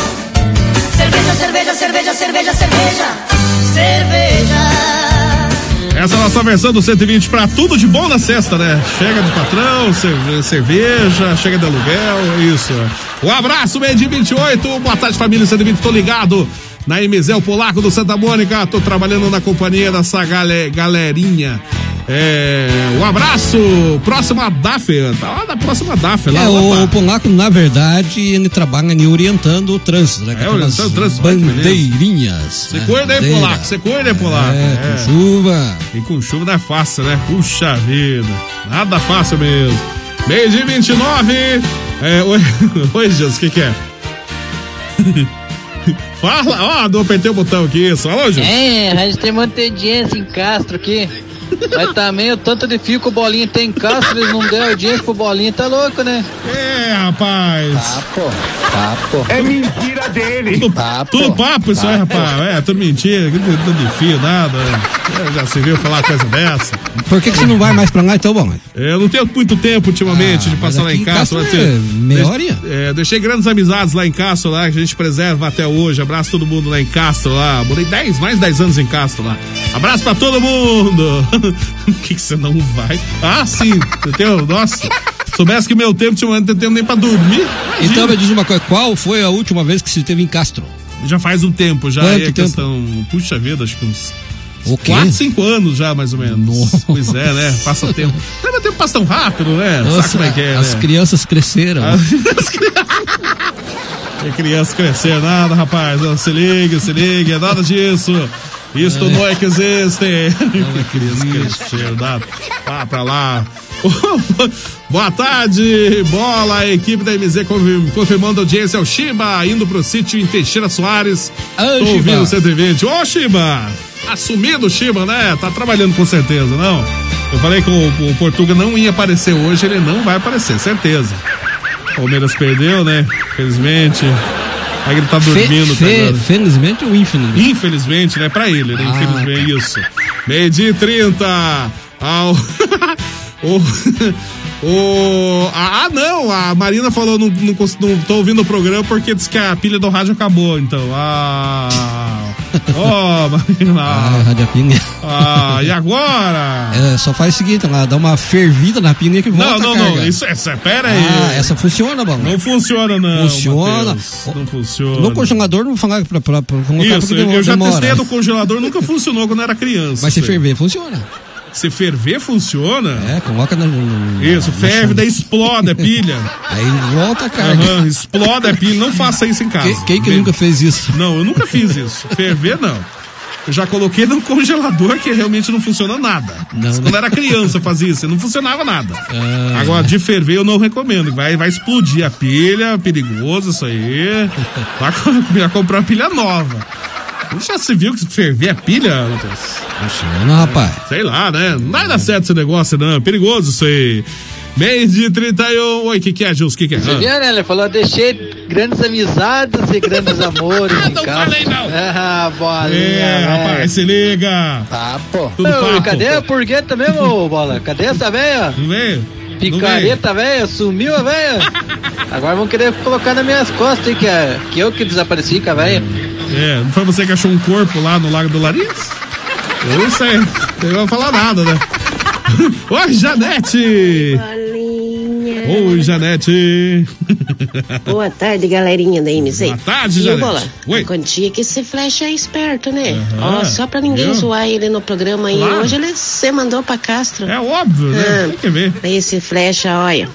Speaker 17: Cerveja, cerveja, cerveja, cerveja, cerveja. Cerveja.
Speaker 4: Essa é nossa versão do 120 pra tudo de bom na sexta, né? Chega de patrão, cerve- cerveja, chega de aluguel, isso. Um abraço, meio de 28. Boa tarde, família 120. Tô ligado na Emisel Polaco do Santa Mônica. Tô trabalhando na companhia dessa gale- galerinha. É, um abraço. Próxima DAF. Tá lá na próxima DAF. Lá,
Speaker 6: É,
Speaker 4: opa.
Speaker 6: o Polaco, na verdade, ele trabalha ali orientando o trânsito, né?
Speaker 4: É, orientando o trânsito,
Speaker 6: bandeirinhas.
Speaker 4: Você
Speaker 6: né?
Speaker 4: cuida aí. Polaco. Você cuida aí, Polaco.
Speaker 6: É, com chuva.
Speaker 4: E com chuva não é fácil, né? Puxa vida. Nada fácil mesmo. Meio de 29. É, oi, oi, Jesus, o que, que é? Fala, ó, não apertei o botão aqui. Alô, Jesus.
Speaker 14: É, a gente tem muita audiência em Castro aqui. Mas também o tanto de fio que o Bolinha tem em Castro, eles não deram audiência pro Bolinha, tá louco, né?
Speaker 4: É, rapaz.
Speaker 14: Papo, papo.
Speaker 16: É mentira dele.
Speaker 4: Tudo
Speaker 14: Papo.
Speaker 4: tudo papo isso aí, rapaz. É, tudo mentira, tudo de fio, nada. É, já se viu falar coisa dessa.
Speaker 6: Por que, que você não vai mais pra lá, então, bom?
Speaker 4: Eu não tenho muito tempo ultimamente
Speaker 6: Ah,
Speaker 4: de passar lá em. Castro né?
Speaker 6: é meia horinha.
Speaker 4: é, deixei grandes amizades lá em Castro, lá, que a gente preserva até hoje. Abraço todo mundo lá em Castro, lá. Morei 10, mais de 10 anos em Castro, lá. Abraço pra todo mundo. O que, que você não vai? Ah, sim. Entendeu? Nossa. Soubesse que meu tempo tinha não tem tempo nem pra dormir. imagina.
Speaker 6: Então me diz uma coisa, qual foi a última vez que você esteve em Castro?
Speaker 4: Já faz um tempo, já.
Speaker 6: Quanto
Speaker 4: a
Speaker 6: tempo?
Speaker 4: questão. Puxa vida, acho que uns.
Speaker 6: O quê?
Speaker 4: 4, 5 anos já, mais ou menos. Pois é, né? Passa o tempo. Não, mas o tempo passa tão rápido, né? Sabe
Speaker 6: Nossa,
Speaker 4: como é que é,
Speaker 6: as
Speaker 4: né?
Speaker 6: crianças cresceram.
Speaker 4: E criança crescer, nada, rapaz. Ó, Se liga, se liga, é nada disso. Isto
Speaker 6: É.
Speaker 4: não é que existe. Não é nada. Vá pra lá. Boa tarde, bola, a equipe da MZ confirm- confirmando a audiência, é o Shiba indo pro sítio em Teixeira Soares. Tô
Speaker 6: Shiba.
Speaker 4: ouvindo o 120. Ô, Shiba! Assumido o Shiba, né? Tá trabalhando com certeza, não? Eu falei que o, o Portuga não ia aparecer hoje, ele não vai aparecer, certeza. Palmeiras perdeu, né? Infelizmente. Aí ele tá dormindo.
Speaker 6: Fe- fe-
Speaker 4: tá
Speaker 6: felizmente ou infelizmente?
Speaker 4: Infelizmente, né? Pra ele, né?
Speaker 6: Ah,
Speaker 4: Infelizmente, isso. Meio dia e 30. Ao. o. O. Ah, não! A Marina falou: não, não, não tô ouvindo o programa porque disse que a pilha do rádio acabou, então. Ah. Ó, Marina.
Speaker 6: Ah, Pinga.
Speaker 4: Ah, e agora?
Speaker 6: É, só faz o seguinte, lá, dá uma fervida na pinga que volta
Speaker 4: Não, não, não. Isso, essa, pera aí.
Speaker 6: Ah, essa funciona, bom.
Speaker 4: Não funciona, não.
Speaker 6: Funciona.
Speaker 4: Mateus. Não funciona.
Speaker 6: No congelador não vou falar pra, pra, pra colocar
Speaker 4: Isso, eu, eu já testei no congelador, nunca funcionou quando era criança.
Speaker 6: Mas se ferver, funciona.
Speaker 4: Se ferver, funciona?
Speaker 6: É, coloca na. no-
Speaker 4: Isso,
Speaker 6: na
Speaker 4: ferve, daí explode a pilha.
Speaker 6: Aí volta a carga.
Speaker 4: Aham, explode a pilha. Não faça isso em casa.
Speaker 6: Quem, quem que
Speaker 4: Bem-
Speaker 6: nunca fez isso?
Speaker 4: Não, eu nunca fiz isso. Ferver, não. Eu já coloquei no congelador que realmente não funciona nada.
Speaker 6: Não,
Speaker 4: Quando
Speaker 6: né?
Speaker 4: era criança eu fazia isso, não funcionava nada.
Speaker 6: Ah.
Speaker 4: Agora, de ferver eu não recomendo. Vai, vai explodir a pilha, perigoso isso aí. Vai comprar uma pilha nova. Já se viu que ferver a pilha, Matheus?
Speaker 6: Funciona, rapaz.
Speaker 4: Sei lá, né? Não vai dar certo esse negócio, não. É perigoso isso aí. Mês de 31. Oi, o que, que é, Gilson? O que, que é?
Speaker 14: Você
Speaker 4: Ah.
Speaker 14: viu, né? Ele falou, deixei grandes amizades e grandes amores em
Speaker 4: Não
Speaker 14: casa.
Speaker 4: falei, não.
Speaker 14: Ah, bolinha,
Speaker 4: É,
Speaker 14: velho.
Speaker 4: rapaz, se liga.
Speaker 14: Papo.
Speaker 4: Tudo
Speaker 14: Ô,
Speaker 4: papo.
Speaker 14: Cadê a purgueta mesmo, Bola? Cadê essa velha?
Speaker 4: Não veio?
Speaker 14: Picareta, velho, sumiu a velha. Agora vão querer colocar nas minhas costas, hein, que, é, que eu que desapareci com a velha.
Speaker 4: É, não foi você que achou um corpo lá no Lago do Larins? Eu não sei. Eu não vou falar nada, né? Oi, Janete! Oi, Janete!
Speaker 18: Boa tarde, galerinha da MC.
Speaker 4: Boa tarde, Janete.
Speaker 18: Bola?
Speaker 4: Oi.
Speaker 18: Quantia que esse flash é esperto, né? Ó, só pra ninguém zoar ele no programa aí.
Speaker 4: Claro.
Speaker 18: Hoje ele se mandou pra Castro.
Speaker 4: É óbvio, né? Tem que ver.
Speaker 18: Esse flecha, olha.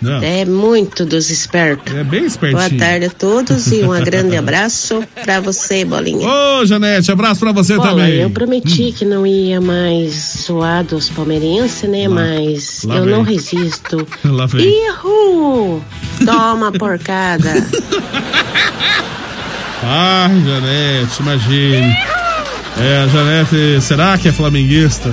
Speaker 4: Não.
Speaker 18: É muito dos espertos.
Speaker 4: É bem espertinho.
Speaker 18: Boa tarde a todos e um grande abraço pra você, Bolinha.
Speaker 4: Ô, Janete, abraço pra você
Speaker 18: Bola,
Speaker 4: também.
Speaker 18: eu prometi que não ia mais zoar dos palmeirenses, né? Mas
Speaker 4: lá
Speaker 18: eu
Speaker 4: vem.
Speaker 18: não resisto.
Speaker 4: Lá vem.
Speaker 18: Ihu! Toma porcada.
Speaker 4: Ai, Janete, imagine. É, a Janete, será que é flamenguista?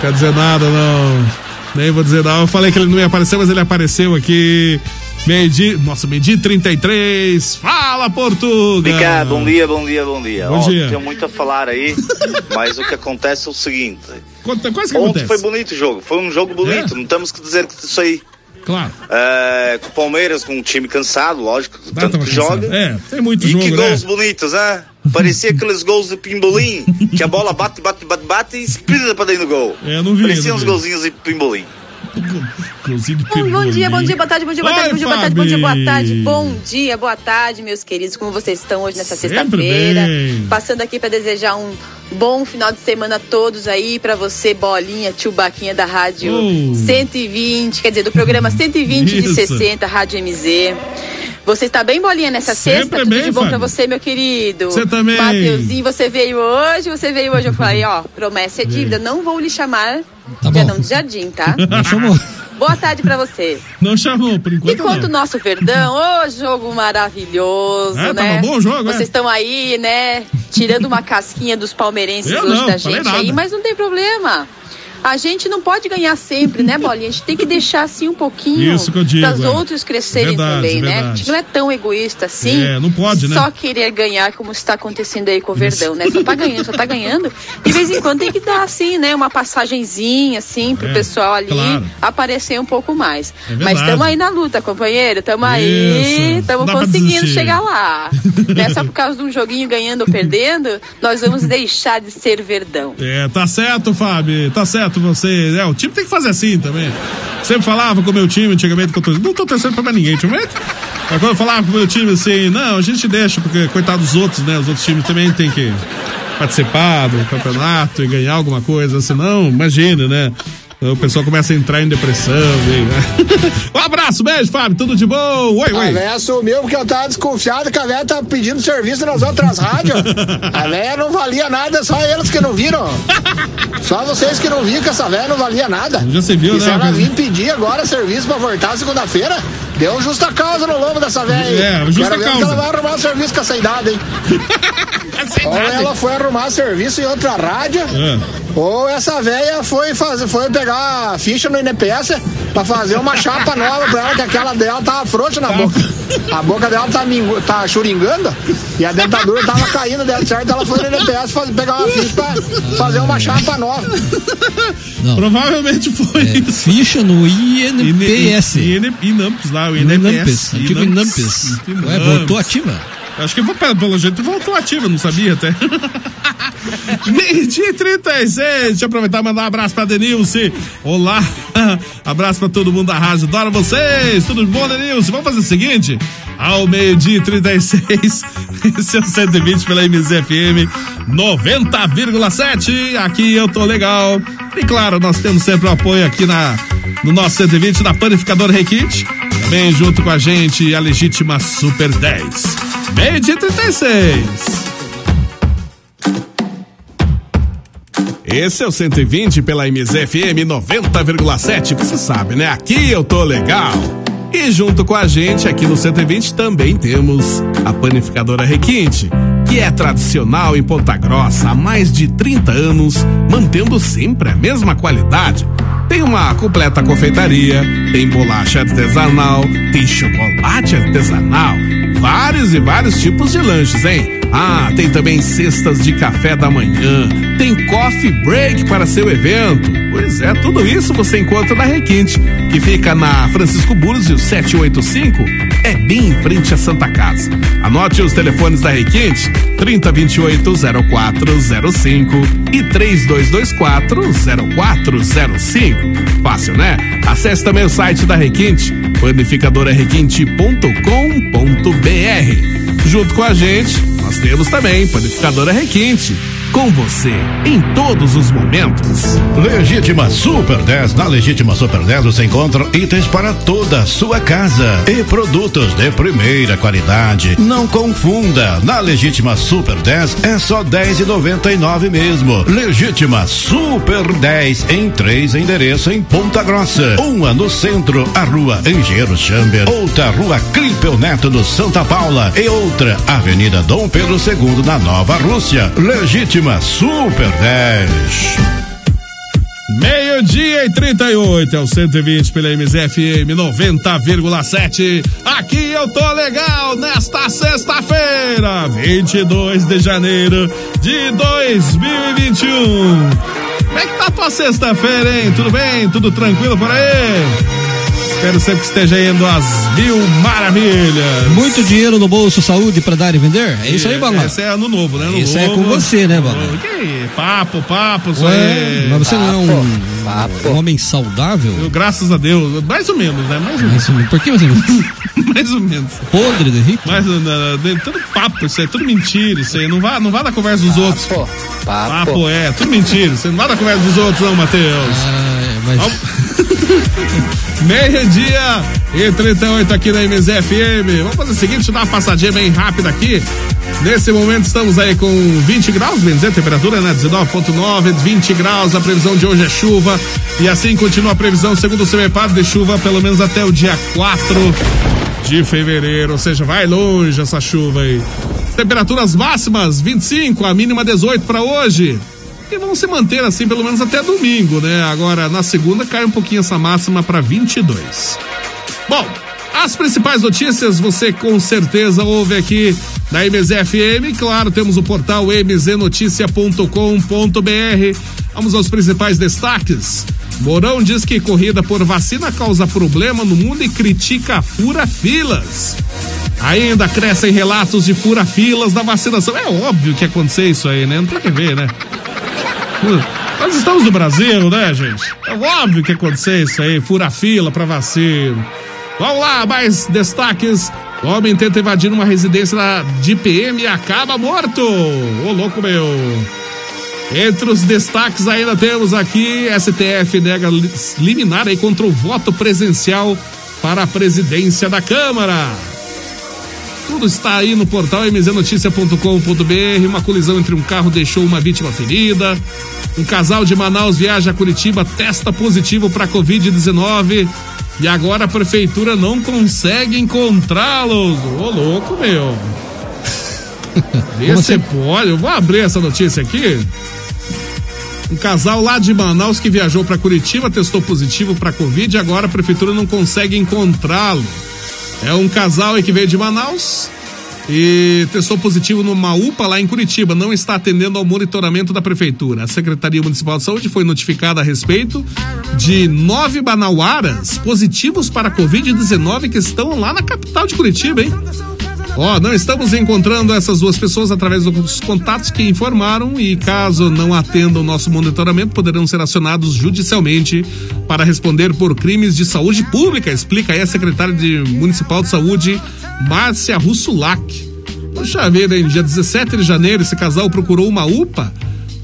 Speaker 4: Quer dizer nada, não. Nem vou dizer nada. Eu falei que ele não ia aparecer, mas ele apareceu aqui. Meio-dia. Nossa, meio-dia e 33. Fala, Portugal!
Speaker 19: Ricardo, bom dia, bom dia, bom dia.
Speaker 4: Bom
Speaker 19: Ó,
Speaker 4: dia.
Speaker 19: Tenho muito a falar aí, mas o que acontece é o seguinte.
Speaker 4: Conta, quase que
Speaker 19: Ontem
Speaker 4: acontece.
Speaker 19: foi bonito o jogo, foi um jogo bonito, não temos que dizer que isso aí.
Speaker 4: Claro.
Speaker 19: É, com o Palmeiras, com um time cansado, lógico, tanto que
Speaker 4: cansado.
Speaker 19: joga.
Speaker 4: É, tem muito
Speaker 19: e
Speaker 4: jogo,
Speaker 19: que
Speaker 4: né?
Speaker 19: gols bonitos, né? Parecia aqueles gols de pimbolim, que a bola bate, bate, bate, bate e espirra pra dentro do gol.
Speaker 4: É, não vi,
Speaker 19: Parecia
Speaker 4: não
Speaker 19: uns
Speaker 4: vi.
Speaker 19: golzinhos de pimbolim.
Speaker 20: Bom, bom dia, bom dia, boa tarde, bom dia, boa tarde, bom dia, boa tarde, bom dia, boa tarde, bom dia, boa tarde, meus queridos. Como vocês estão hoje nessa sexta-feira? Passando aqui para desejar um bom final de semana a todos aí, para você, Bolinha, tio Baquinha da Rádio
Speaker 4: Oh.
Speaker 20: 120, quer dizer, do programa 120 de
Speaker 4: Isso.
Speaker 20: 60, Rádio MZ. Você está bem, Bolinha, nessa
Speaker 4: Sempre
Speaker 20: sexta? Tudo
Speaker 4: bem,
Speaker 20: de bom
Speaker 4: Fábio.
Speaker 20: pra você, meu querido?
Speaker 4: Você também.
Speaker 20: Mateuzinho, você veio hoje, você veio hoje. Eu falei, ó, promessa é dívida, não vou lhe chamar
Speaker 6: Tá
Speaker 20: de. Anão de Jardim, tá?
Speaker 6: Não chamou.
Speaker 20: Boa tarde pra você.
Speaker 4: Não chamou, por
Speaker 20: E
Speaker 4: enquanto
Speaker 20: quanto o nosso Verdão, ô jogo maravilhoso,
Speaker 4: É,
Speaker 20: né?
Speaker 4: tava bom o jogo,
Speaker 20: Vocês
Speaker 4: é?
Speaker 20: estão aí, né, tirando uma casquinha dos palmeirenses
Speaker 4: Eu
Speaker 20: hoje
Speaker 4: não,
Speaker 20: da gente aí,
Speaker 4: nada.
Speaker 20: mas não tem problema. A gente não pode ganhar sempre, né, Bolinha? A gente tem que deixar assim um pouquinho
Speaker 4: Isso que eu digo,
Speaker 20: os
Speaker 4: é.
Speaker 20: outros crescerem
Speaker 4: Verdade,
Speaker 20: também, né? A
Speaker 4: verdade.
Speaker 20: gente não é tão egoísta assim.
Speaker 4: É, não pode, né?
Speaker 20: Só querer ganhar como está acontecendo aí com o Verdão, né? Só tá ganhando, só tá ganhando. De vez em quando tem que dar assim, né, uma passagenzinha assim pro
Speaker 4: É,
Speaker 20: pessoal ali
Speaker 4: claro.
Speaker 20: aparecer um pouco mais.
Speaker 4: É
Speaker 20: Mas estamos aí na luta, companheiro. Estamos aí,
Speaker 4: Isso.
Speaker 20: estamos conseguindo chegar lá. Não é só por causa de um joguinho ganhando ou perdendo, nós vamos deixar de ser verdão.
Speaker 4: É, tá certo, Fábio. Tá certo você. É, o time tem que fazer assim também. Sempre falava com o meu time antigamente que eu tô. Não tô torcendo pra mais ninguém, ultimamente. Mas quando eu falava com o meu time assim, não, a gente deixa, porque coitado dos outros, né? Os outros times também tem que participar do campeonato e ganhar alguma coisa, senão, imagina, né? O pessoal começa a entrar em depressão. Né? Um abraço, beijo, Fábio. Tudo de bom? Oi,
Speaker 12: A
Speaker 4: oi.
Speaker 12: véia sumiu porque eu tava desconfiado que a véia tá pedindo serviço nas outras rádios. A véia não valia nada, só eles que não viram. Só vocês que não viram que essa véia não valia nada.
Speaker 4: Já se viu,
Speaker 12: e se
Speaker 4: né,
Speaker 12: ela
Speaker 4: coisa-
Speaker 12: vir pedir agora serviço pra voltar segunda-feira, deu justa causa no lombo dessa véia aí.
Speaker 4: É, justa
Speaker 12: Quero
Speaker 4: causa.
Speaker 12: que ela vai arrumar serviço com essa idade, hein? ou ela foi arrumar serviço em outra rádio,
Speaker 4: É.
Speaker 12: ou essa véia foi, fazer, foi pegar a ficha no INPS pra fazer uma chapa nova pra ela, que aquela dela tava frouxa na boca. A boca dela tá, mingu, tá churingando e a dentadura tava caindo dela, certo? Ela foi no INPS fazer, pegar uma ficha pra fazer uma chapa nova.
Speaker 4: Provavelmente foi isso.
Speaker 6: Ficha no INPS.
Speaker 4: IN, INAMPS lá, o
Speaker 6: Inampes, antigo Inampes. Ué, voltou ativa?
Speaker 4: Acho que pelo pelo jeito voltou ativa, não sabia até. Meio-dia e 36. Deixa eu aproveitar e mandar um abraço pra Denilce. Olá. Abraço pra todo mundo da rádio. Adoro vocês. Tudo bom, Denilce? Vamos fazer o seguinte: ao meio-dia e 36, esse é o 120 pela MZFM 90,7. Aqui eu tô legal. E claro, nós temos sempre o apoio aqui na, no nosso 120 da Panificador Requinte. Também junto com a gente a legítima Super 10. Meio-dia e 36. Esse é o 120 pela MZFM 90,7. Você sabe, né? Aqui eu tô legal. E junto com a gente aqui no 120 também temos a panificadora Requinte, que é tradicional em Ponta Grossa há mais de 30 anos, mantendo sempre a mesma qualidade. Tem uma completa confeitaria, tem bolacha artesanal, tem chocolate artesanal, vários e vários tipos de lanches, hein? Ah, tem também cestas de café da manhã, tem coffee break para seu evento. Pois é, tudo isso você encontra na Requinte, que fica na Francisco Búzios 785, é bem em frente à Santa Casa. Anote os telefones da Requinte, 3028 0405 e 3224 0405. Fácil, né? Acesse também o site da Requinte, panificadorarequinte.com.br. Junto com a gente, temos também Panificadora Requinte. Com você em todos os momentos.
Speaker 21: Legítima Super 10. Na Legítima Super 10 você encontra itens para toda a sua casa e produtos de primeira qualidade. Não confunda. Na Legítima Super 10 é só 10 e 99 mesmo. Legítima Super 10 em três endereços em Ponta Grossa. Uma no centro, a rua Engenheiro Chamber. Outra, rua Clipeu Neto no Santa Paula. E outra, Avenida Dom Pedro II na Nova Rússia. Legítima Super 10.
Speaker 4: Meio-dia e 38 é o 120 pela MZFM 90,7. Aqui eu tô legal nesta sexta-feira, 22 de janeiro de 2021. Como é que tá tua sexta-feira, hein? Tudo bem? Tudo tranquilo por aí? Espero sempre que esteja indo às mil maravilhas.
Speaker 6: Muito dinheiro no bolso, saúde pra dar e vender? É isso aí, Bala?
Speaker 4: Esse é ano novo, né? Ano
Speaker 6: Isso é com você, né, Bala?
Speaker 4: Que papo, papo, isso
Speaker 6: Ué,
Speaker 4: aí.
Speaker 6: mas você não é um, um homem saudável?
Speaker 4: Eu, graças a Deus, mais ou menos, né? Mais ou menos.
Speaker 6: Mais ou menos. Por que mais ou menos?
Speaker 4: mais ou menos.
Speaker 6: Podre de rico?
Speaker 4: Mas uh, tudo papo, isso aí, tudo mentira, isso aí. Não vá, não vá da conversa dos outros.
Speaker 14: Papo.
Speaker 4: Papo, é, tudo mentira. Você não vai da conversa dos outros, não, Matheus. Meio-dia e 38 aqui na MZFM. Vamos fazer o seguinte, dar uma passadinha bem rápida aqui. Nesse momento estamos aí com 20 graus, bem dizer, temperatura, né? 19.9, 20 graus. A previsão de hoje é chuva. E assim continua a previsão, segundo o CEPAD, de chuva pelo menos até o dia 4 de fevereiro. Ou seja, vai longe essa chuva aí. Temperaturas máximas 25, a mínima 18 para hoje. E vão se manter assim pelo menos até domingo, né? Agora na segunda cai um pouquinho essa máxima para 22. Bom, as principais notícias você com certeza ouve aqui na MZFM. Claro, temos o portal mznoticia.com.br. Vamos aos principais destaques. Mourão diz que corrida por vacina causa problema no mundo e critica fura-filas. Ainda crescem relatos de fura-filas da vacinação. É óbvio que ia acontecer isso aí, né? Não tem que ver, né? Nós estamos no Brasil, né, gente? É óbvio que ia acontecer isso aí, fura-fila pra vacina. Vamos lá, mais destaques. O homem tenta invadir uma residência de PM e acaba morto. Ô, louco meu. Entre os destaques ainda temos aqui, STF nega liminar aí contra o voto presencial para a presidência da Câmara. Tudo está aí no portal mznoticia.com.br. Uma colisão entre um carro deixou uma vítima ferida. Um casal de Manaus viaja a Curitiba, testa positivo para Covid-19. E agora a prefeitura não consegue encontrá-los. Ô, louco, meu. Vê
Speaker 6: Como
Speaker 4: se
Speaker 6: assim?
Speaker 4: pode. Eu vou abrir essa notícia aqui. Um casal lá de Manaus que viajou para Curitiba testou positivo para Covid e agora a prefeitura não consegue encontrá-lo. É um casal que veio de Manaus e testou positivo numa UPA lá em Curitiba. Não está atendendo ao monitoramento da prefeitura. A Secretaria Municipal de Saúde foi notificada a respeito de nove manauaras positivos para Covid-19 que estão lá na capital de Curitiba, hein? Ó, não estamos encontrando essas duas pessoas através dos contatos que informaram e caso não atendam nosso monitoramento, poderão ser acionados judicialmente para responder por crimes de saúde pública, explica aí a secretária de Municipal de Saúde, Márcia Russulac. Puxa vida, em dia 17 de janeiro, esse casal procurou uma UPA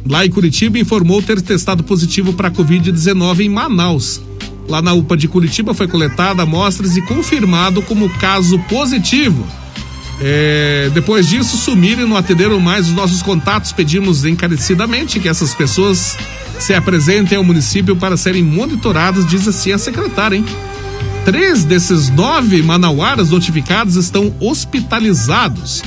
Speaker 4: lá em Curitiba e informou ter testado positivo para Covid-19 em Manaus. Lá na UPA de Curitiba foi coletada amostras e confirmado como caso positivo. É, depois disso, sumiram e não atenderam mais os nossos contatos. Pedimos encarecidamente que essas pessoas se apresentem ao município para serem monitoradas, diz assim a secretária, hein? Três desses nove manauaras notificados estão hospitalizados.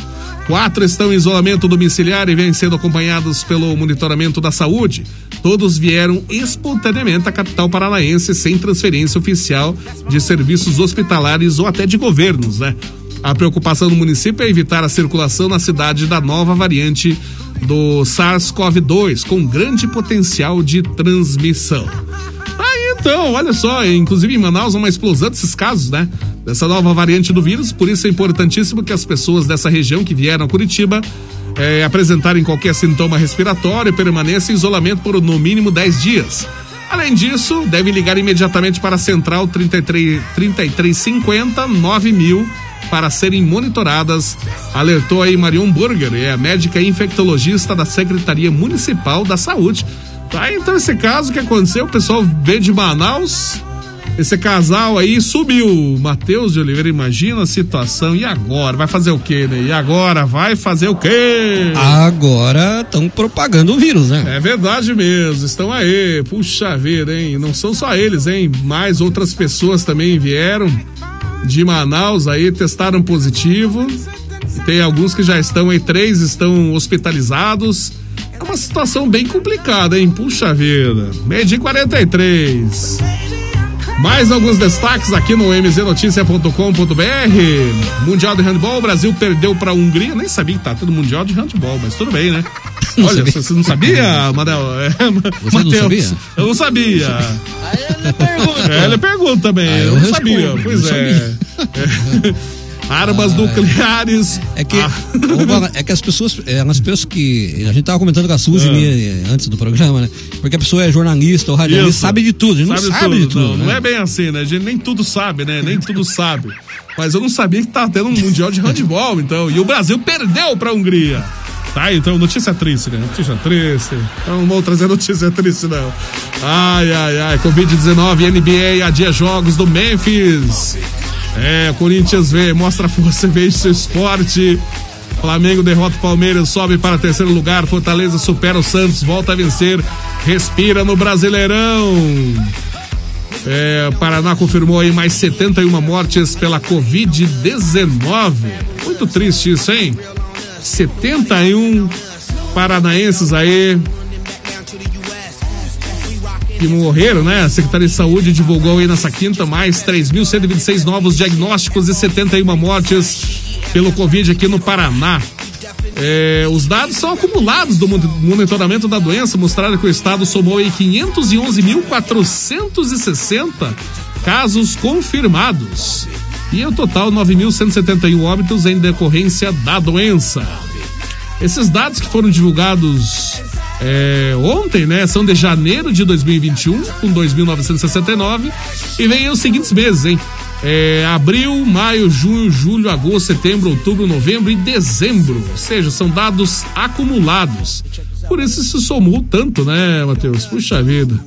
Speaker 4: Quatro estão em isolamento domiciliar e vêm sendo acompanhados pelo monitoramento da saúde. Todos vieram espontaneamente à capital paranaense sem transferência oficial de serviços hospitalares ou até de governos, né? A preocupação do município é evitar a circulação na cidade da nova variante do SARS-CoV-2, com grande potencial de transmissão. Aí então, olha só, inclusive em Manaus uma explosão desses casos, né? Dessa nova variante do vírus, por isso é importantíssimo que as pessoas dessa região que vieram a Curitiba eh, apresentarem qualquer sintoma respiratório permaneçam em isolamento por no mínimo 10 dias. Além disso, deve ligar imediatamente para a Central 33, 3350 9000 para serem monitoradas, alertou aí Marion Burger, é a médica infectologista da Secretaria Municipal da Saúde. Tá, então esse caso que aconteceu, o pessoal veio de Manaus, esse casal aí subiu. Matheus de Oliveira, imagina a situação. E agora? Vai fazer o quê, né? E agora? Vai fazer o quê?
Speaker 6: Agora estão propagando o vírus, né?
Speaker 4: É verdade mesmo, estão aí. Puxa vida, hein? Não são só eles, hein? Mais outras pessoas também vieram de Manaus aí, testaram positivo. Tem alguns que já estão aí, três estão hospitalizados. É uma situação bem complicada, hein? Puxa vida. Meio de 43. Mais alguns destaques aqui no mznoticia.com.br. Mundial de Handball, o Brasil perdeu para a Hungria. Nem sabia que tá tendo Mundial de Handball, mas tudo bem, né?
Speaker 6: Não
Speaker 4: Olha,
Speaker 6: sabia.
Speaker 4: você não sabia, Manel? É,
Speaker 6: Você não sabia?
Speaker 4: Eu não sabia. É, ele pergunta também.
Speaker 6: Ah,
Speaker 4: eu,
Speaker 6: eu
Speaker 4: não
Speaker 6: respondo,
Speaker 4: sabia.
Speaker 6: não
Speaker 4: Pois é. É. Armas nucleares.
Speaker 6: É que,
Speaker 4: Ah.
Speaker 6: Bola, é que as pessoas, é, as pessoas que. A gente tava comentando com a Suzy
Speaker 4: Ah.
Speaker 6: né, antes do programa, né? Porque a pessoa é jornalista ou radialista,
Speaker 4: Isso.
Speaker 6: sabe de tudo. A gente não sabe de tudo.
Speaker 4: Não, não
Speaker 6: né?
Speaker 4: é bem assim, né? A gente nem tudo sabe, né? Nem tudo sabe. Mas eu não sabia que tava tendo um mundial de handball, então. E o Brasil perdeu pra Hungria. Tá, então notícia triste, né? Notícia triste. Então não vou trazer notícia triste, não. Ai, ai, ai. Covid-19, NBA adia jogos do Memphis. É, Corinthians vê, mostra força, vence seu esporte. Flamengo derrota o Palmeiras, sobe para terceiro lugar. Fortaleza supera o Santos, volta a vencer. Respira no Brasileirão. É, Paraná confirmou aí mais 71 mortes pela Covid-19. Muito triste isso, hein? 71 paranaenses aí que morreram, né? A Secretaria de Saúde divulgou aí nessa quinta mais 3.126 novos diagnósticos e 71 mortes pelo Covid aqui no Paraná. É, os dados são acumulados do mon- monitoramento da doença, mostraram que o estado somou aí 511.460 casos confirmados. E o total 9.171 óbitos em decorrência da doença. Esses dados que foram divulgados é, ontem, né, são de janeiro de 2021, com 2.969, e vem os seguintes meses, hein? É, abril, maio, junho, julho, agosto, setembro, outubro, novembro e dezembro. Ou seja, são dados acumulados. Por isso se somou tanto, né, Matheus? Puxa vida.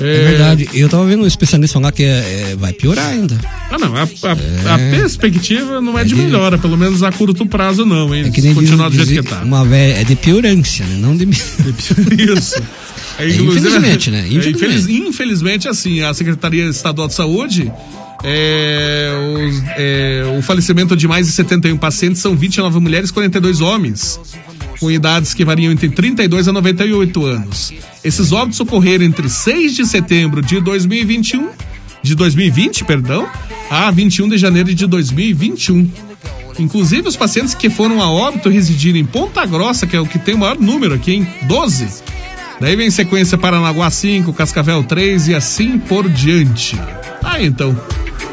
Speaker 6: É verdade. Eu tava vendo um especialista falar que é- é, vai piorar ainda.
Speaker 4: Ah, não. A, a- a
Speaker 6: É.
Speaker 4: perspectiva não é, de
Speaker 6: de-
Speaker 4: melhora, pelo menos a curto prazo, não, hein?
Speaker 6: É que nem
Speaker 4: continuar do
Speaker 6: diz-
Speaker 4: jeito
Speaker 6: diz-
Speaker 4: que tá.
Speaker 6: Uma velha, é de piorância, né? Não de.
Speaker 4: Isso. É,
Speaker 6: infelizmente, né?
Speaker 4: é,
Speaker 6: Infelizmente.
Speaker 4: infeliz- infelizmente, assim, a Secretaria Estadual de Saúde. é, os- é, o falecimento de mais de 71 pacientes são 29 mulheres e 42 homens, com idades que variam entre 32 a 98 anos. Esses óbitos ocorreram entre 6 de setembro de 2021, de 2020, perdão, a 21 de janeiro de 2021. Inclusive, os pacientes que foram a óbito residiram em Ponta Grossa, que é o que tem o maior número aqui, em 12. Daí vem sequência Paranaguá 5, Cascavel 3 e assim por diante. Ah, então.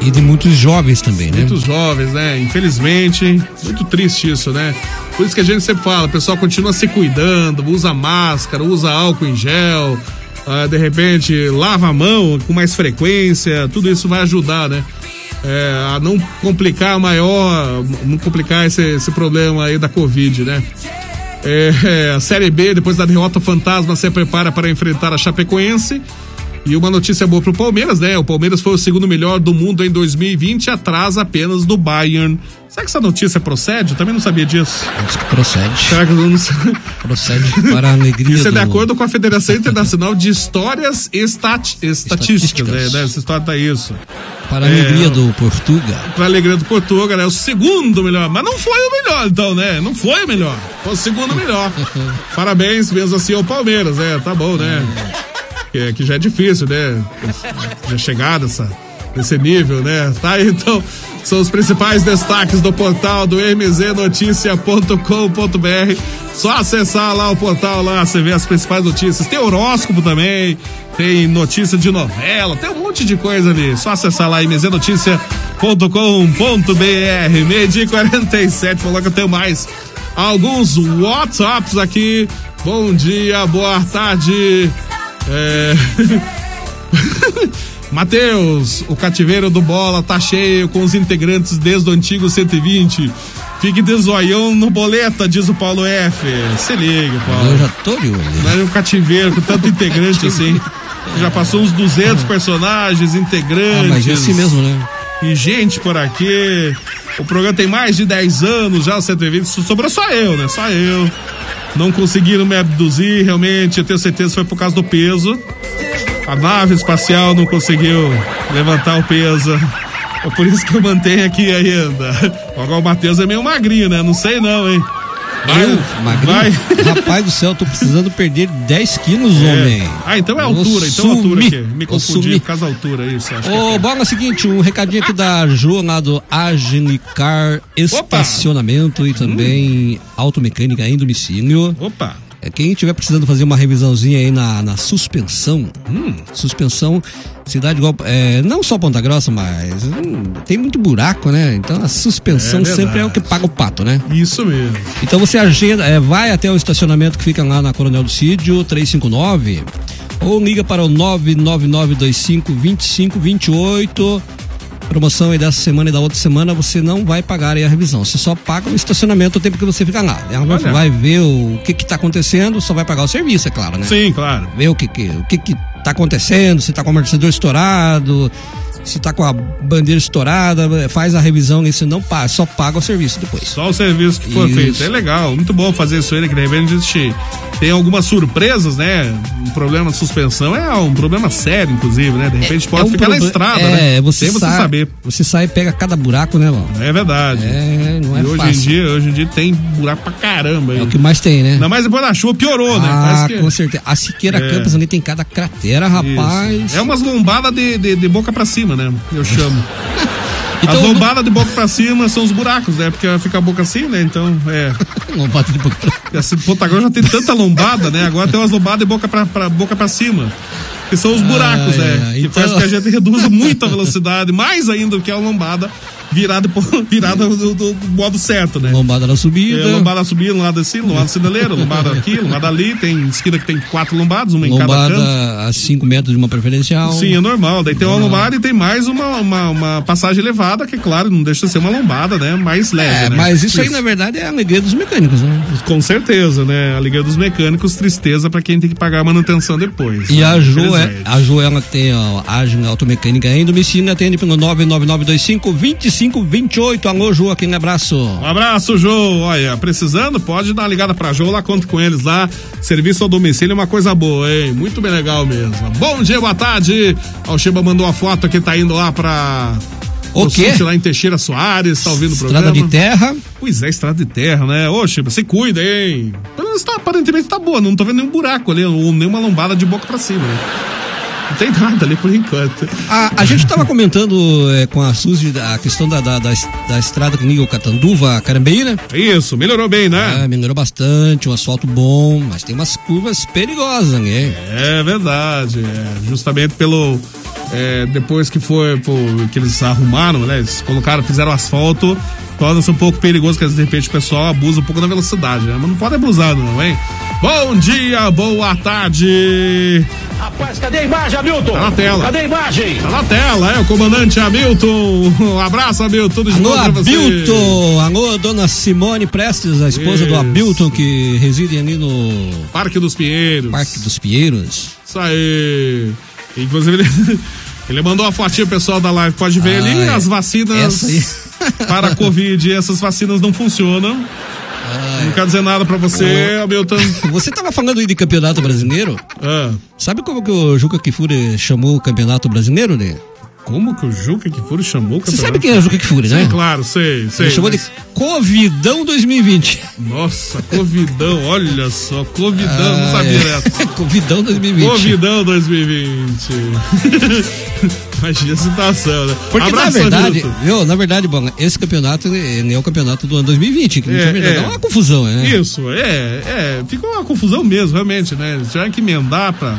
Speaker 6: E de muitos jovens também, né?
Speaker 4: Muitos jovens, né? Infelizmente, muito triste isso, né? Por isso que a gente sempre fala, o pessoal continua se cuidando, usa máscara, usa álcool em gel, ah, de repente lava a mão com mais frequência, tudo isso vai ajudar, né? É, a não complicar maior, não complicar esse, esse problema aí da Covid, né? É, é, a Série B, depois da derrota Fantasma, se prepara para enfrentar a Chapecoense. E uma notícia boa pro Palmeiras, né? O Palmeiras foi o segundo melhor do mundo em 2020, atrás apenas do Bayern. Será que essa notícia procede? Eu também não sabia disso.
Speaker 6: Diz que procede.
Speaker 4: Será que não?
Speaker 6: Procede para a alegria
Speaker 4: Isso é de
Speaker 6: do-
Speaker 4: acordo com a Federação Internacional de Histórias e Estati- Estatísticas, né? né? Essa história tá isso.
Speaker 6: Para a
Speaker 4: É,
Speaker 6: alegria do Portugal.
Speaker 4: Pra alegria do Portugal, né? O segundo melhor. Mas não foi o melhor, então, né? Não foi o melhor. Foi o segundo melhor. Parabéns mesmo assim ao Palmeiras, né? Tá bom, né? Que, que já é difícil, né? Já chegar nessa, nesse nível, né? Tá então, são os principais destaques do portal do mznoticia.com.br. Só acessar lá o portal lá, você vê as principais notícias. Tem horóscopo também, tem notícia de novela, tem um monte de coisa ali. Só acessar lá mznoticia.com.br. Meio-dia e 47, falou que eu tenho mais alguns WhatsApps aqui. Bom dia, boa tarde. É... Matheus, o cativeiro do bola tá cheio com os integrantes desde o antigo 120. Fique de zoião no boleta, diz o Paulo F. Se liga, Paulo.
Speaker 6: Eu já tô de olho.
Speaker 4: Não é um cativeiro com tanto integrante assim. Já passou uns 200 personagens, integrantes.
Speaker 6: Ah, mas é assim mesmo, né?
Speaker 4: E gente por aqui. O programa tem mais de 10 anos já, o 120. Sobrou só eu, né? Só eu. Não conseguiram me abduzir, realmente. Eu tenho certeza foi por causa do peso. A nave espacial não conseguiu levantar o peso. É por isso que eu mantenho aqui ainda. Agora o Matheus é meio magrinho, né? Não sei não, hein?
Speaker 6: Eu, magrinho?
Speaker 4: vai.
Speaker 6: Rapaz do céu, tô precisando perder 10 quilos,
Speaker 4: É.
Speaker 6: homem.
Speaker 4: Ah, então é altura, então é altura
Speaker 6: sumir.
Speaker 4: aqui. Me confundi por causa da altura, isso. Acho que
Speaker 6: Ô, bola é o seguinte, um recadinho aqui da Jo lá do Agenicar Estacionamento e também automecânica em domicílio.
Speaker 4: Opa!
Speaker 6: É, quem tiver precisando fazer uma revisãozinha aí na, na suspensão, suspensão, cidade igual, é, não só Ponta Grossa, mas hum, tem muito buraco, né? Então a suspensão
Speaker 4: É
Speaker 6: sempre é o que paga o pato, né?
Speaker 4: Isso mesmo.
Speaker 6: Então você agenda, é, vai até o estacionamento que fica lá na Coronel do Sídio, 359, ou liga para o 99925 2528. Promoção aí dessa semana e da outra semana você não vai pagar aí a revisão. Você só paga o estacionamento o tempo que você fica lá. Ela vai,
Speaker 4: Olha.
Speaker 6: vai ver o que que tá acontecendo, só vai pagar o serviço, é claro, né?
Speaker 4: Sim, claro.
Speaker 6: Ver o que que, o que que tá acontecendo, se tá com o amortecedor estourado, se tá com a bandeira estourada, faz a revisão e você não paga, só paga o serviço depois.
Speaker 4: Só o serviço que foi feito. É legal, muito bom fazer isso aí, né? Que de repente a gente tem algumas surpresas, né? Um problema de suspensão é um problema sério, inclusive, né? De repente pode
Speaker 6: É um
Speaker 4: ficar na estrada,
Speaker 6: é,
Speaker 4: né?
Speaker 6: Você
Speaker 4: Sem você
Speaker 6: sai,
Speaker 4: saber.
Speaker 6: Você sai e pega cada buraco, né, Val?
Speaker 4: É verdade.
Speaker 6: É, não é
Speaker 4: e hoje
Speaker 6: fácil.
Speaker 4: em dia, hoje em dia tem buraco pra caramba.
Speaker 6: É o que mais tem, né?
Speaker 4: Ainda mais depois da chuva piorou, né?
Speaker 6: Ah,
Speaker 4: que-
Speaker 6: com certeza. A Siqueira
Speaker 4: É.
Speaker 6: Campos ali tem cada cratera, rapaz.
Speaker 4: Isso. É umas lombadas de, de, de boca pra cima, né? Eu chamo.
Speaker 6: Então,
Speaker 4: As lombadas de boca pra cima são os buracos, né? Porque fica a boca assim, né? Então, é.
Speaker 6: Lombada de boca
Speaker 4: pra cima. Ponta Grossa já tem tanta lombada, né? Agora tem umas lombadas de boca pra, pra, boca pra cima. Que são os buracos,
Speaker 6: Ai,
Speaker 4: né? Que
Speaker 6: então-
Speaker 4: faz com que a gente reduza muito a velocidade, mais ainda do que a lombada virada, por- virada do, do modo certo, né?
Speaker 6: Lombada na subida.
Speaker 4: É, lombada subida, lombada assim, lombada sinaleira, lombada aqui, lombada ali, tem esquina que tem quatro lombadas, uma em cada canto.
Speaker 6: Lombada a 5 metros de uma preferencial.
Speaker 4: Sim, é normal. Daí tem uma lombada e tem mais uma, uma, uma passagem elevada, que claro, não deixa de ser uma lombada, né? Mais leve,
Speaker 6: É,
Speaker 4: né?
Speaker 6: mas isso aí, na verdade, é a alegria dos mecânicos, né?
Speaker 4: Com certeza, né? A Liga dos Mecânicos, tristeza pra quem tem que pagar a manutenção depois.
Speaker 6: E
Speaker 4: né?
Speaker 6: a Jo, é, a Jo, ela tem a Agem Automecânica em domicílio, atende pelo 99925 2528. Alô, Jo, aquele abraço.
Speaker 4: Um abraço, Jô. Olha, precisando, pode dar uma ligada pra Jô, lá conto com eles lá. Serviço ao domicílio é uma coisa boa, hein? Muito bem legal mesmo. Bom dia, boa tarde. O Sheba mandou a foto que tá indo lá pra.
Speaker 6: O quê?
Speaker 4: lá em Teixeira Soares, tá ouvindo o
Speaker 6: Estrada
Speaker 4: programa?
Speaker 6: de terra.
Speaker 4: Pois é, estrada de terra, né? Ô, Chiba, você cuida, hein? Pelo menos tá, aparentemente tá boa, não tô vendo nenhum buraco ali, ou nenhuma lombada de boca pra cima, né? Não tem nada ali por enquanto.
Speaker 6: A, a gente estava comentando é, com a Suzy a questão da, da, da, da estrada que liga o Catanduva a Carambeí, né?
Speaker 4: Isso, melhorou bem, né?
Speaker 6: É, melhorou bastante, um asfalto bom, mas tem umas curvas perigosas, né?
Speaker 4: É verdade, é, justamente pelo. é, depois que foi pô, que eles arrumaram, né? Eles colocaram, fizeram asfalto, torna-se um pouco perigoso, que de repente o pessoal abusa um pouco da velocidade, né? Mas não pode abusar, não, hein? Bom dia, boa tarde.
Speaker 16: Rapaz, cadê a imagem, Hamilton?
Speaker 4: Tá na tela.
Speaker 16: Cadê a imagem?
Speaker 4: Tá na tela, é o comandante Hamilton. Um abraço, Hamilton. Tudo de
Speaker 6: Alô,
Speaker 4: bom pra você.
Speaker 6: Abilton! Alô, dona Simone Prestes, a esposa do
Speaker 4: Isso.
Speaker 6: Abilton, que reside ali no
Speaker 4: Parque dos Pinheiros.
Speaker 6: Parque dos Pinheiros.
Speaker 4: Isso aí. Inclusive, ele, ele mandou uma fotinha pessoal da live. Pode ver
Speaker 6: Ah,
Speaker 4: ali
Speaker 6: é.
Speaker 4: as vacinas para a Covid. Essas vacinas não funcionam. Não quero dizer nada pra você, Hamilton.
Speaker 6: Você tava falando aí de campeonato brasileiro?
Speaker 4: Ah.
Speaker 6: Sabe como que o Juca Kifuri chamou o campeonato brasileiro, né?
Speaker 4: Como que o Juca Kifuri chamou o
Speaker 6: Você
Speaker 4: campeonato?
Speaker 6: sabe quem é o Juca Kifuri, né?
Speaker 4: Sim, claro, sei, sei.
Speaker 6: Ele chamou de
Speaker 4: mas-
Speaker 6: Covidão 2020.
Speaker 4: Nossa, Covidão, olha só, Covidão, não
Speaker 6: Ah,
Speaker 4: sabia
Speaker 6: é.
Speaker 4: dessa.
Speaker 6: Covidão 2020.
Speaker 4: Covidão 2020. Imagina a situação, né?
Speaker 6: Porque
Speaker 4: Abraço,
Speaker 6: na verdade, viu, na verdade, bom, esse campeonato ele é o campeonato do ano 2020, que
Speaker 4: É,
Speaker 6: na verdade
Speaker 4: é.
Speaker 6: é uma confusão, né?
Speaker 4: Isso, é, é, ficou uma confusão mesmo, realmente, né? Tiveram que emendar pra.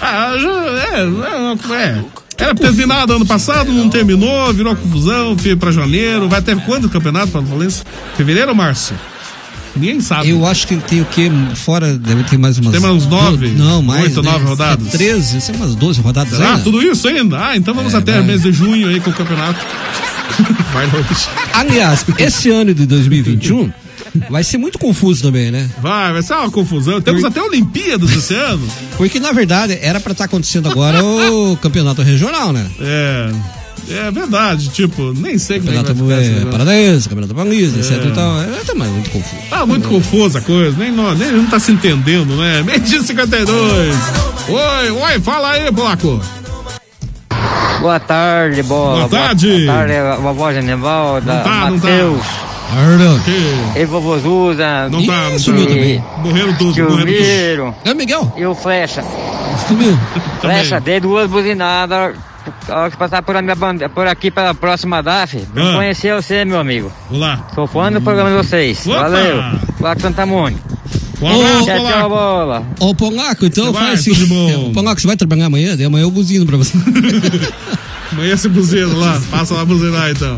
Speaker 4: Ah, já, é, é, é. Era pra ter terminado ano passado, não terminou, virou confusão, foi pra janeiro. Vai ter quanto campeonato para Valência? Fevereiro ou março? Ninguém sabe.
Speaker 6: Eu acho que tem o que fora, deve ter mais umas.
Speaker 4: Tem mais uns nove?
Speaker 6: do- Não, mais.
Speaker 4: Oito,
Speaker 6: né?
Speaker 4: nove rodadas?
Speaker 6: É 13, sei umas 12 rodadas ainda.
Speaker 4: Tudo isso ainda? Ah, então vamos
Speaker 6: É,
Speaker 4: até
Speaker 6: vai.
Speaker 4: mês de junho aí com o campeonato. Vai longe.
Speaker 6: Aliás, esse ano de 2021 vai ser muito confuso também, né?
Speaker 4: Vai, vai ser uma confusão. Temos até Olimpíadas esse ano.
Speaker 6: Porque na verdade era pra estar acontecendo agora o campeonato regional, né?
Speaker 4: É. É verdade, tipo, nem sei como é que
Speaker 6: Campeonato
Speaker 4: vai
Speaker 6: é, paranaense, campeonato paulista, etc
Speaker 4: É.
Speaker 6: e tal. É também muito confuso.
Speaker 4: Tá muito confusa a coisa, nem nós, nem não tá se entendendo, né? Meio dia 52. Oi, oi, fala aí, Polaco.
Speaker 22: Boa tarde, bola.
Speaker 4: Boa tarde.
Speaker 22: Boa tarde, vovó Genevalda,
Speaker 4: Não tá, não tá.
Speaker 22: Matheus. E vovô Zuza.
Speaker 4: Não tá, não
Speaker 22: Sumiu
Speaker 4: tá.
Speaker 22: também.
Speaker 4: Morreram
Speaker 22: Tio
Speaker 4: morreram.
Speaker 22: Miro.
Speaker 6: É, Miguel?
Speaker 22: E o Flecha.
Speaker 6: Sumiu.
Speaker 22: Flecha, dei duas buzinadas. A hora que passar por, a minha bande- por aqui pela próxima DAF,
Speaker 4: Ah.
Speaker 22: conhecer você, meu amigo.
Speaker 4: Olá.
Speaker 22: Sou fã do programa de vocês.
Speaker 6: Opa.
Speaker 22: Valeu. Placo Santa Mônica.
Speaker 4: Um
Speaker 6: abraço,
Speaker 22: tchau, tchau,
Speaker 6: Polaco.
Speaker 22: bola.
Speaker 6: Ô, Polaco, então
Speaker 4: Você
Speaker 6: faz assim.
Speaker 4: tudo bom?
Speaker 6: Polaco, você vai trabalhar amanhã? Daí amanhã eu buzino pra você.
Speaker 4: Amanhã se buzina lá, passa lá buzinar então.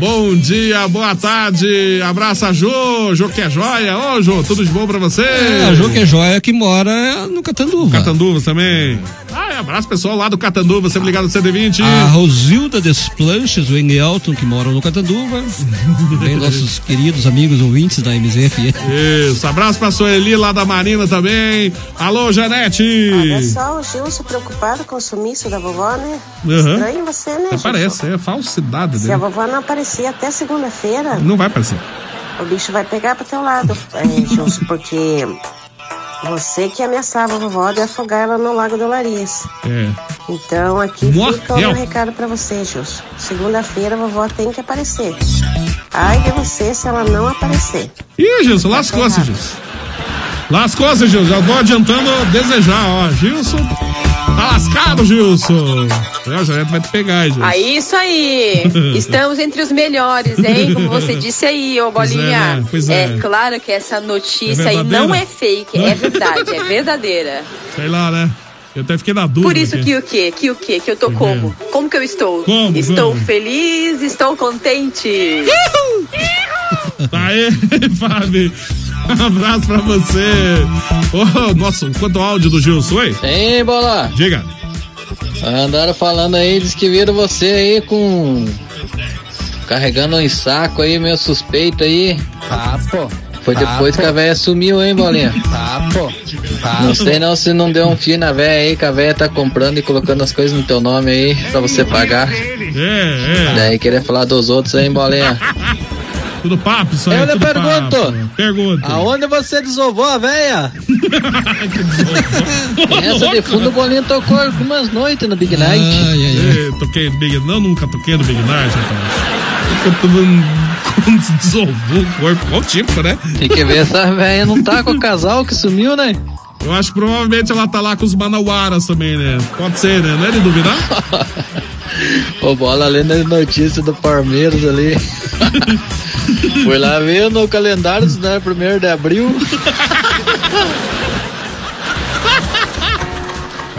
Speaker 4: Bom dia, boa tarde, abraça a Jô, Jô que é joia. Ô Jô, tudo de bom pra você?
Speaker 6: É, Jô que é joia que mora no Catanduva.
Speaker 4: Catanduvas também. Ah, abraço pessoal lá do Catanduva, sempre ligado no CD20.
Speaker 6: A Rosilda Desplanches, o Engelton, que moram no Catanduva. Também nossos queridos amigos ouvintes da MZFM.
Speaker 4: Isso, abraço pra Sueli lá da Marina também. Alô, Janete.
Speaker 18: Olha só, o Gilson preocupado com o sumiço da vovó, né?
Speaker 4: Aham.
Speaker 18: Estranho você, né, Gilson?
Speaker 4: Parece, é falsidade
Speaker 18: Se a
Speaker 4: dele.
Speaker 18: vovó não aparecer até segunda-feira,
Speaker 4: Não vai aparecer.
Speaker 18: o bicho vai pegar pro teu lado, é, Gilson, porque você que ameaçava a vovó de afogar ela no Lago do Larias.
Speaker 4: É.
Speaker 18: Então aqui
Speaker 4: Morreu.
Speaker 18: fica o meu recado pra você, Gilson. Segunda-feira a vovó tem que aparecer. Ai de você se ela não aparecer.
Speaker 4: Ih, Gilson, lascou-se, Gilson. Lascou-se, Gilson. Já vou adiantando desejar, ó. Gilson, tá lascado, Gilson. É, o Janete vai te pegar, Gilson.
Speaker 20: Ah, isso aí! Estamos entre os melhores, hein? Como você disse aí, ô
Speaker 4: Pois é,
Speaker 20: Bolinha.
Speaker 4: né? Pois é.
Speaker 20: claro que essa notícia
Speaker 4: É
Speaker 20: aí não é fake, é verdade, é verdadeira.
Speaker 4: Sei lá, né? Eu até fiquei na dúvida.
Speaker 20: Por isso
Speaker 4: aqui.
Speaker 20: que o quê? Que o quê? Que eu tô como? Como que eu estou?
Speaker 4: Como,
Speaker 20: estou
Speaker 4: como?
Speaker 20: feliz, estou contente.
Speaker 4: Tá aí, Fábio. Um abraço pra você. Ô, nossa, quanto áudio do Gilson, oi?
Speaker 14: Hein, bola?
Speaker 4: Diga.
Speaker 14: Andaram falando aí, diz que viram você aí com. carregando um saco aí, meio suspeito aí.
Speaker 22: Tá, pô.
Speaker 14: Foi
Speaker 22: Tá,
Speaker 14: depois
Speaker 22: pô.
Speaker 14: que a véia sumiu, hein, bolinha?
Speaker 22: Tá, pô. Tá.
Speaker 14: Não sei não se não deu um fio na véia aí, que a véia tá comprando e colocando as coisas no teu nome aí pra você pagar.
Speaker 4: É, é.
Speaker 14: Daí querer falar dos outros aí, bolinha.
Speaker 4: Tudo papo, isso aí.
Speaker 14: Eu lhe pergunto.
Speaker 4: papo. Pergunta.
Speaker 14: Aonde você desovou a véia? Essa de fundo o bolinho tocou algumas noites no Big Night.
Speaker 4: Ei, toquei no Big Não, nunca toquei no Big Night, rapaz. Eu tô dando- Quando desovou o corpo, qual tipo, né?
Speaker 14: Tem que ver essa véia não tá com o casal que sumiu, né?
Speaker 4: Eu acho que provavelmente ela tá lá com os manauaras também, né? Pode ser, né? Não é de duvidar?
Speaker 14: Ô, bola lendo as notícias do Palmeiras ali. Fui lá ver no calendário, era 1 de abril.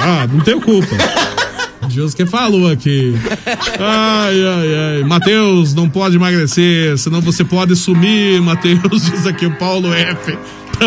Speaker 4: Ah, não tenho culpa. Deus que falou aqui. Ai, ai, ai. Matheus, não pode emagrecer, senão você pode sumir, Matheus. Diz aqui o Paulo F.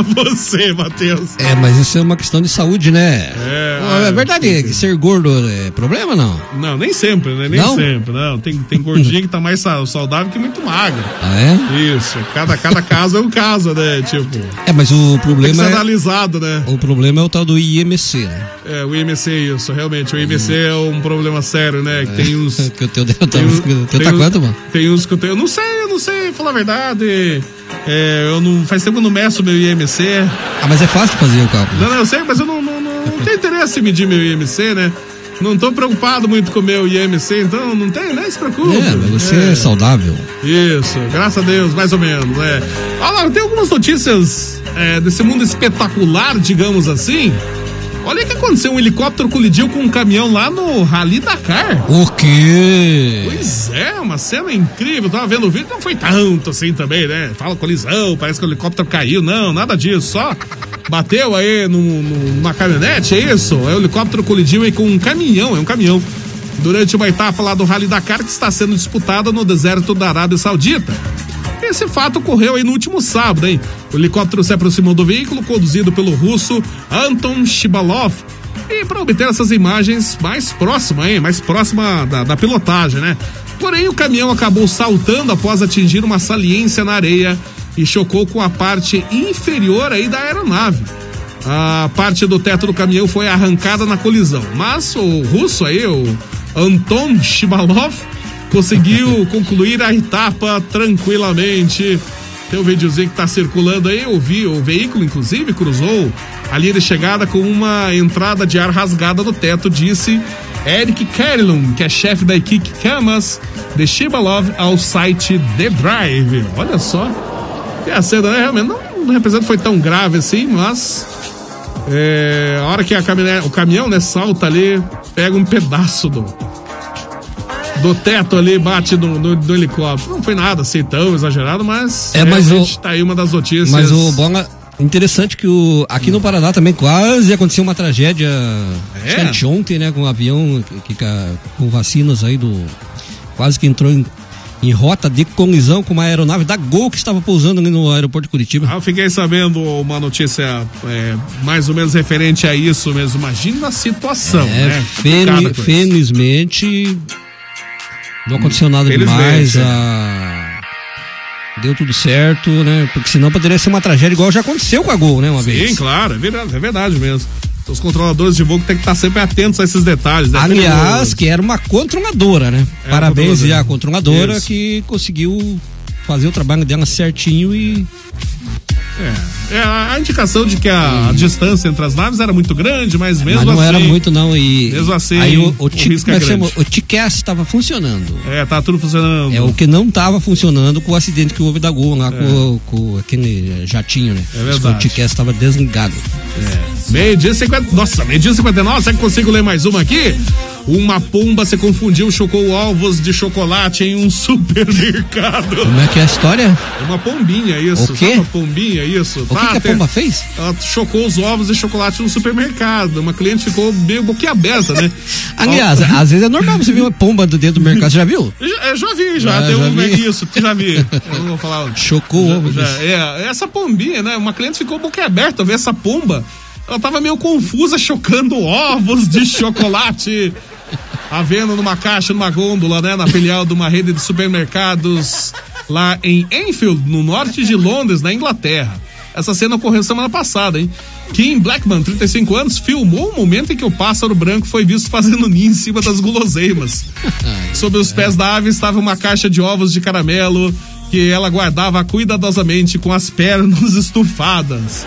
Speaker 4: Você, Matheus.
Speaker 6: É, mas isso é uma questão de saúde, né?
Speaker 4: É,
Speaker 6: Pô, é verdade que ser gordo é problema, não?
Speaker 4: Não, nem sempre, né? Nem
Speaker 6: Não?
Speaker 4: sempre, não. Tem, tem gordinha que tá mais sa- saudável que muito magra.
Speaker 6: Ah, é?
Speaker 4: Isso. Cada, cada caso é um caso, né? Tipo, tem
Speaker 6: É, mas o problema
Speaker 4: ser
Speaker 6: é,
Speaker 4: analisado, né?
Speaker 6: o problema é o tal do IMC, né?
Speaker 4: É, o IMC, isso, realmente. O IMC é um problema sério, né? Que tem uns.
Speaker 6: Que o teu, teu, teu,
Speaker 4: Tem,
Speaker 6: teu,
Speaker 4: tem
Speaker 6: tá
Speaker 4: uns-
Speaker 6: quanto, mano?
Speaker 4: Tem uns que eu tenho. Eu não sei, eu não sei, falar a verdade. É, eu não. Faz tempo que eu não meço meu IMC.
Speaker 6: Ah, mas é fácil fazer o cálculo.
Speaker 4: Não, não, eu sei, mas eu não, não, não, não tenho interesse em medir meu IMC, né? Não tô preocupado muito com o meu IMC, então não tem, nem se preocupe.
Speaker 6: É, você é, saudável.
Speaker 4: Isso, graças a Deus, mais ou menos, né? Olha lá, tem algumas notícias é, desse mundo espetacular, digamos assim. Olha o que aconteceu, um helicóptero colidiu com um caminhão lá no Rally Dakar.
Speaker 6: O quê?
Speaker 4: Pois é, uma cena incrível. Tava vendo o vídeo, não foi tanto assim também, né? Fala colisão, parece que o helicóptero caiu. Não, nada disso. Só bateu aí num- num- numa caminhonete, é isso? É o helicóptero colidiu aí com um caminhão, é um caminhão. Durante uma etapa lá do Rally Dakar que está sendo disputada no deserto da Arábia Saudita. Esse fato ocorreu aí no último sábado, hein? O helicóptero se aproximou do veículo conduzido pelo russo Anton Shibalov. E para obter essas imagens mais próxima, hein? Mais próxima da, da pilotagem, né? Porém, o caminhão acabou saltando após atingir uma saliência na areia e chocou com a parte inferior aí da aeronave. A parte do teto do caminhão foi arrancada na colisão, mas o russo aí, o Anton Shibalov, conseguiu concluir a etapa tranquilamente. Tem um videozinho que tá circulando aí, eu vi, o veículo inclusive cruzou a linha de chegada com uma entrada de ar rasgada no teto, disse Eric Carlin, que é chefe da equipe Camas de Shibalov ao site The Drive. Olha só. E a cena né, realmente não, não representa foi tão grave assim, mas é, a hora que a caminhonete- o caminhão né, salta ali, pega um pedaço do, do teto ali, bate no, no- no helicóptero. Não foi nada assim tão exagerado, mas
Speaker 6: É, mas
Speaker 4: realmente tá aí uma das notícias.
Speaker 6: Mas o Bola, interessante que o, aqui no Paraná também quase aconteceu uma tragédia
Speaker 4: É?
Speaker 6: anteontem, né? Com um avião que, que- com vacinas aí do. Quase que entrou em, em rota de colisão com uma aeronave da Gol que estava pousando ali no aeroporto de Curitiba.
Speaker 4: Ah, eu fiquei sabendo uma notícia é, mais ou menos referente a isso mesmo. Imagina a situação,
Speaker 6: É,
Speaker 4: né?
Speaker 6: fel- felizmente não aconteceu nada demais.
Speaker 4: é.
Speaker 6: ah, deu tudo certo, né? Porque senão poderia ser uma tragédia igual já aconteceu com a Gol, né? Uma vez.
Speaker 4: Sim, claro, é verdade, é verdade mesmo. Os controladores de voo tem que estar sempre atentos a esses detalhes. Né?
Speaker 6: Aliás, que era uma controladora, né?
Speaker 4: É,
Speaker 6: Parabéns à controladora
Speaker 4: Isso.
Speaker 6: que conseguiu fazer o trabalho dela certinho e.
Speaker 4: É, a a indicação de que a, a distância entre as naves era muito grande, mas mesmo
Speaker 6: mas não
Speaker 4: assim.
Speaker 6: era muito, não. E,
Speaker 4: mesmo assim,
Speaker 6: aí o, o,
Speaker 4: o
Speaker 6: tic-
Speaker 4: risco é
Speaker 6: é chama? o TCAS estava funcionando.
Speaker 4: É, tá tudo funcionando.
Speaker 6: É o que não estava funcionando com o acidente que houve da Gol lá com, com aquele jatinho, né?
Speaker 4: É verdade.
Speaker 6: O TCAS estava desligado.
Speaker 4: Meio-dia e 50. Nossa, meio-dia e 59. Será que consigo ler mais uma aqui? Uma pomba se confundiu, chocou ovos de chocolate em um supermercado.
Speaker 6: Como é que é a história?
Speaker 4: Uma pombinha, isso.
Speaker 6: O quê?
Speaker 4: Uma pombinha, isso.
Speaker 6: O que, que a pomba fez?
Speaker 4: Ela chocou os ovos de chocolate no supermercado. Uma cliente ficou meio boquiaberta, né?
Speaker 6: Aliás,
Speaker 4: Ó,
Speaker 6: às vezes é normal você ver uma pomba dentro do mercado. Você já viu?
Speaker 4: Já, eu já vi, já.
Speaker 6: Ah,
Speaker 4: Tem
Speaker 6: já
Speaker 4: um
Speaker 6: vi.
Speaker 4: isso, já vi. Eu não vou falar.
Speaker 6: Chocou o ovo.
Speaker 4: Já, é, essa pombinha, né? Uma cliente ficou boquiaberta ver essa pomba. Ela tava meio confusa, chocando ovos de chocolate. À venda numa caixa, numa gôndola, né? Na filial de uma rede de supermercados lá em Enfield, no norte de Londres, na Inglaterra. Essa cena ocorreu semana passada, hein? Kim Blackman, 35 anos, filmou o momento em que o pássaro branco foi visto fazendo ninho em cima das guloseimas. Sob os pés da ave estava uma caixa de ovos de caramelo que ela guardava cuidadosamente com as pernas estufadas.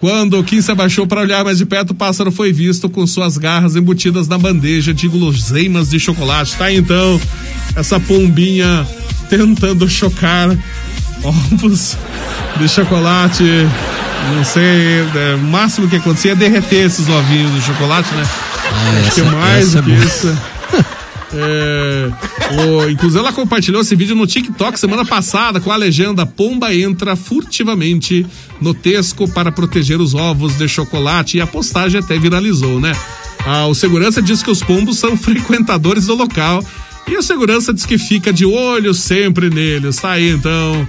Speaker 4: Quando Kim se abaixou para olhar mais de perto, o pássaro foi visto com suas garras embutidas na bandeja de guloseimas de chocolate. Tá então essa pombinha tentando chocar ovos de chocolate. Não sei, é, o máximo que acontecia é derreter esses ovinhos de chocolate, né?
Speaker 6: Ah,
Speaker 4: Acho que
Speaker 6: essa-
Speaker 4: mais
Speaker 6: essa
Speaker 4: do
Speaker 6: é
Speaker 4: que
Speaker 6: boa.
Speaker 4: isso. É, inclusive ela compartilhou esse vídeo no TikTok semana passada com a legenda Pomba entra furtivamente no Tesco para proteger os ovos de chocolate e a postagem até viralizou, né? Ah, o segurança diz que os pombos são frequentadores do local e o segurança diz que fica de olho sempre neles. Tá aí então.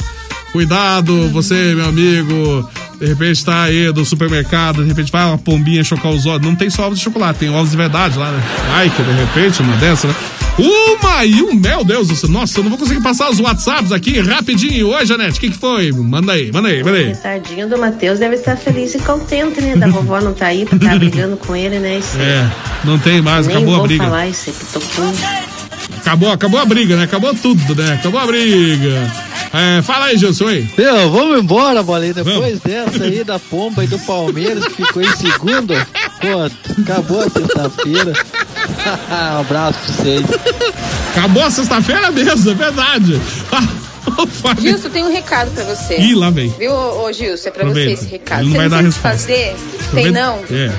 Speaker 4: Cuidado, você, meu amigo. De repente tá aí do supermercado, de repente vai uma pombinha chocar os ovos. Não tem só ovos de chocolate, tem ovos de verdade lá, né? Ai, que de repente uma dessa, né? Uma e um, meu Deus do céu. Nossa, eu não vou conseguir passar os WhatsApps aqui rapidinho. Oi, Janete, o que, que foi? Manda aí, manda aí, manda aí.
Speaker 18: Tadinho do Matheus deve estar feliz e contente, né? Da vovó não tá aí pra estar brigando com ele, né? Aí.
Speaker 4: É, não tem mais,
Speaker 18: Nem
Speaker 4: acabou a
Speaker 18: vou
Speaker 4: briga.
Speaker 18: falar isso aí, pitocou.
Speaker 4: Acabou, acabou a briga, né? Acabou tudo, né? Acabou a briga. É, fala aí, Gilson, aí.
Speaker 14: Meu, vamos embora, bolinha. Depois dessa aí da pomba e do Palmeiras que ficou em segundo, pô, acabou a sexta-feira. um abraço pra vocês.
Speaker 4: Acabou a sexta-feira mesmo, é verdade. Ah,
Speaker 20: Gilson, tem um recado pra você.
Speaker 4: Ih, lá vem.
Speaker 20: Viu, ô, Gilson? É pra você
Speaker 4: Aproveita.
Speaker 20: esse recado.
Speaker 4: Ele não
Speaker 20: você
Speaker 4: vai
Speaker 20: não
Speaker 4: dar
Speaker 20: tem o que
Speaker 4: resposta.
Speaker 20: fazer? Tem não?
Speaker 4: É.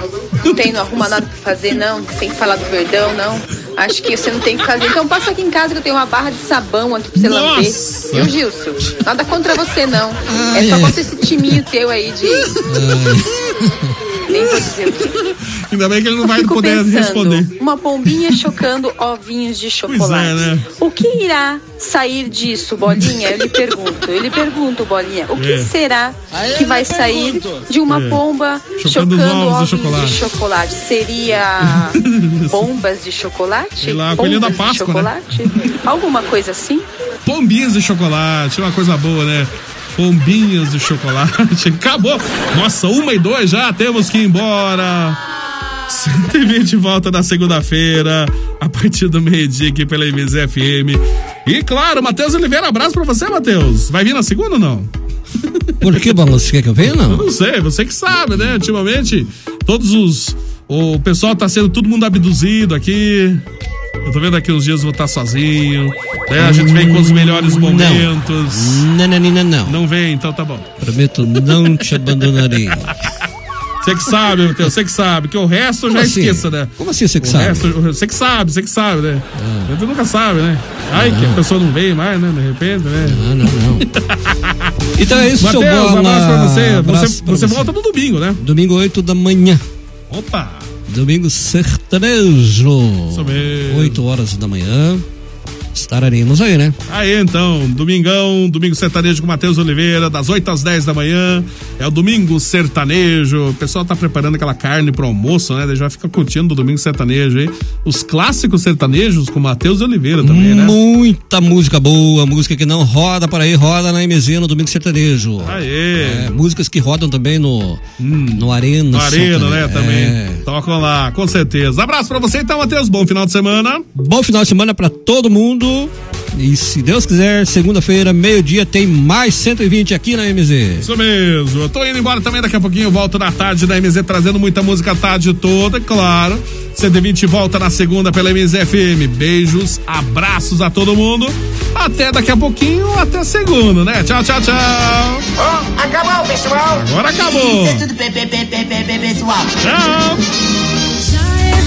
Speaker 20: Não tem, não arruma nada pra fazer, não? Tem que falar do verdão, não? Acho que você não tem o que fazer. Então passa aqui em casa que eu tenho uma barra de sabão aqui pra você
Speaker 4: Nossa!
Speaker 20: lamber. Viu, Gilson? Nada contra você, não.
Speaker 6: Ai,
Speaker 20: é só
Speaker 6: ai.
Speaker 20: contra esse timinho teu aí de. Nem vou dizer o quê.
Speaker 4: Ainda bem que ele não vai
Speaker 20: Fico
Speaker 4: poder
Speaker 20: pensando,
Speaker 4: responder.
Speaker 20: Uma pombinha chocando ovinhos de chocolate.
Speaker 4: é, né?
Speaker 20: O que irá sair disso, Bolinha? Eu lhe pergunto. Eu lhe pergunto, Bolinha. O que
Speaker 4: É.
Speaker 20: será que vai sair de uma
Speaker 4: É.
Speaker 20: pomba
Speaker 4: Chocando
Speaker 20: chocando,
Speaker 4: os ovos
Speaker 20: ovos
Speaker 4: de chocolate.
Speaker 20: de chocolate? Seria bombas de chocolate?
Speaker 4: Sei lá, coelhinho da
Speaker 20: Bombas de
Speaker 4: Páscoa, né?
Speaker 20: chocolate? Alguma coisa assim?
Speaker 4: Pombinhas de chocolate, uma coisa boa, né? Pombinhas de chocolate. Acabou. Nossa, uma e dois já, temos que ir embora. 120 volta na segunda-feira, a partir do meio-dia aqui pela MZFM. E claro, Matheus Oliveira, abraço pra você, Matheus. Vai vir na segunda ou não?
Speaker 6: Por que, Balanço? Quer que eu venha,
Speaker 4: Eu
Speaker 6: não?
Speaker 4: não sei, você que sabe, né? Ultimamente, todos os. O pessoal tá sendo todo mundo abduzido aqui. Eu tô vendo aqui uns dias eu vou estar sozinho. né? A gente vem com os melhores momentos.
Speaker 6: Não, não, não, não.
Speaker 4: Não vem, então tá bom.
Speaker 6: Prometo não te abandonarei.
Speaker 4: Você que sabe, Matheus, você que sabe, que o resto eu já
Speaker 6: assim?
Speaker 4: esqueça, né?
Speaker 6: Como assim você que
Speaker 4: O
Speaker 6: sabe?
Speaker 4: resto, você que sabe, você que sabe, né?
Speaker 6: Ah.
Speaker 4: Gente nunca sabe, né? Ai, que a pessoa não veio mais, né? De repente, né?
Speaker 6: Não, não, não. Então é isso, seu
Speaker 4: Matheus,
Speaker 6: Bola.
Speaker 4: abraço pra você.
Speaker 6: Abraço
Speaker 4: Você,
Speaker 6: pra
Speaker 4: você volta no domingo, né?
Speaker 6: Domingo 8 da manhã.
Speaker 4: Opa!
Speaker 6: Domingo sertanejo.
Speaker 4: Isso mesmo.
Speaker 6: 8 horas da manhã. Estaremos aí, né?
Speaker 4: Aí então, domingão, domingo sertanejo com Matheus Oliveira, das 8 às 10 da manhã. É o domingo sertanejo. O pessoal tá preparando aquela carne pro almoço, né? Já fica curtindo o domingo sertanejo aí. Os clássicos sertanejos com Matheus Oliveira também, né?
Speaker 6: Muita música boa, música que não roda por aí, roda na MZ no Domingo Sertanejo.
Speaker 4: Aê!
Speaker 6: É, músicas que rodam também no, no Arena.
Speaker 4: No Arena, né?
Speaker 6: Sertanejo.
Speaker 4: Também.
Speaker 6: É.
Speaker 4: Tocam lá, com certeza. Abraço pra você então, Matheus. Bom final de semana.
Speaker 6: Bom final de semana pra todo mundo. E se Deus quiser, segunda-feira, meio-dia, tem mais 120 aqui na MZ.
Speaker 4: Isso mesmo. Eu tô indo embora também daqui a pouquinho. Eu volto na tarde da MZ trazendo muita música a tarde toda, claro. 120 volta na segunda pela MZFM. Beijos, abraços a todo mundo. Até daqui a pouquinho, até segunda, né? Tchau, tchau, tchau.
Speaker 17: acabou, pessoal.
Speaker 4: Agora acabou.
Speaker 17: É tudo pe- pe- pe- pe- pe- pe- pessoal.
Speaker 4: Tchau.
Speaker 17: Já é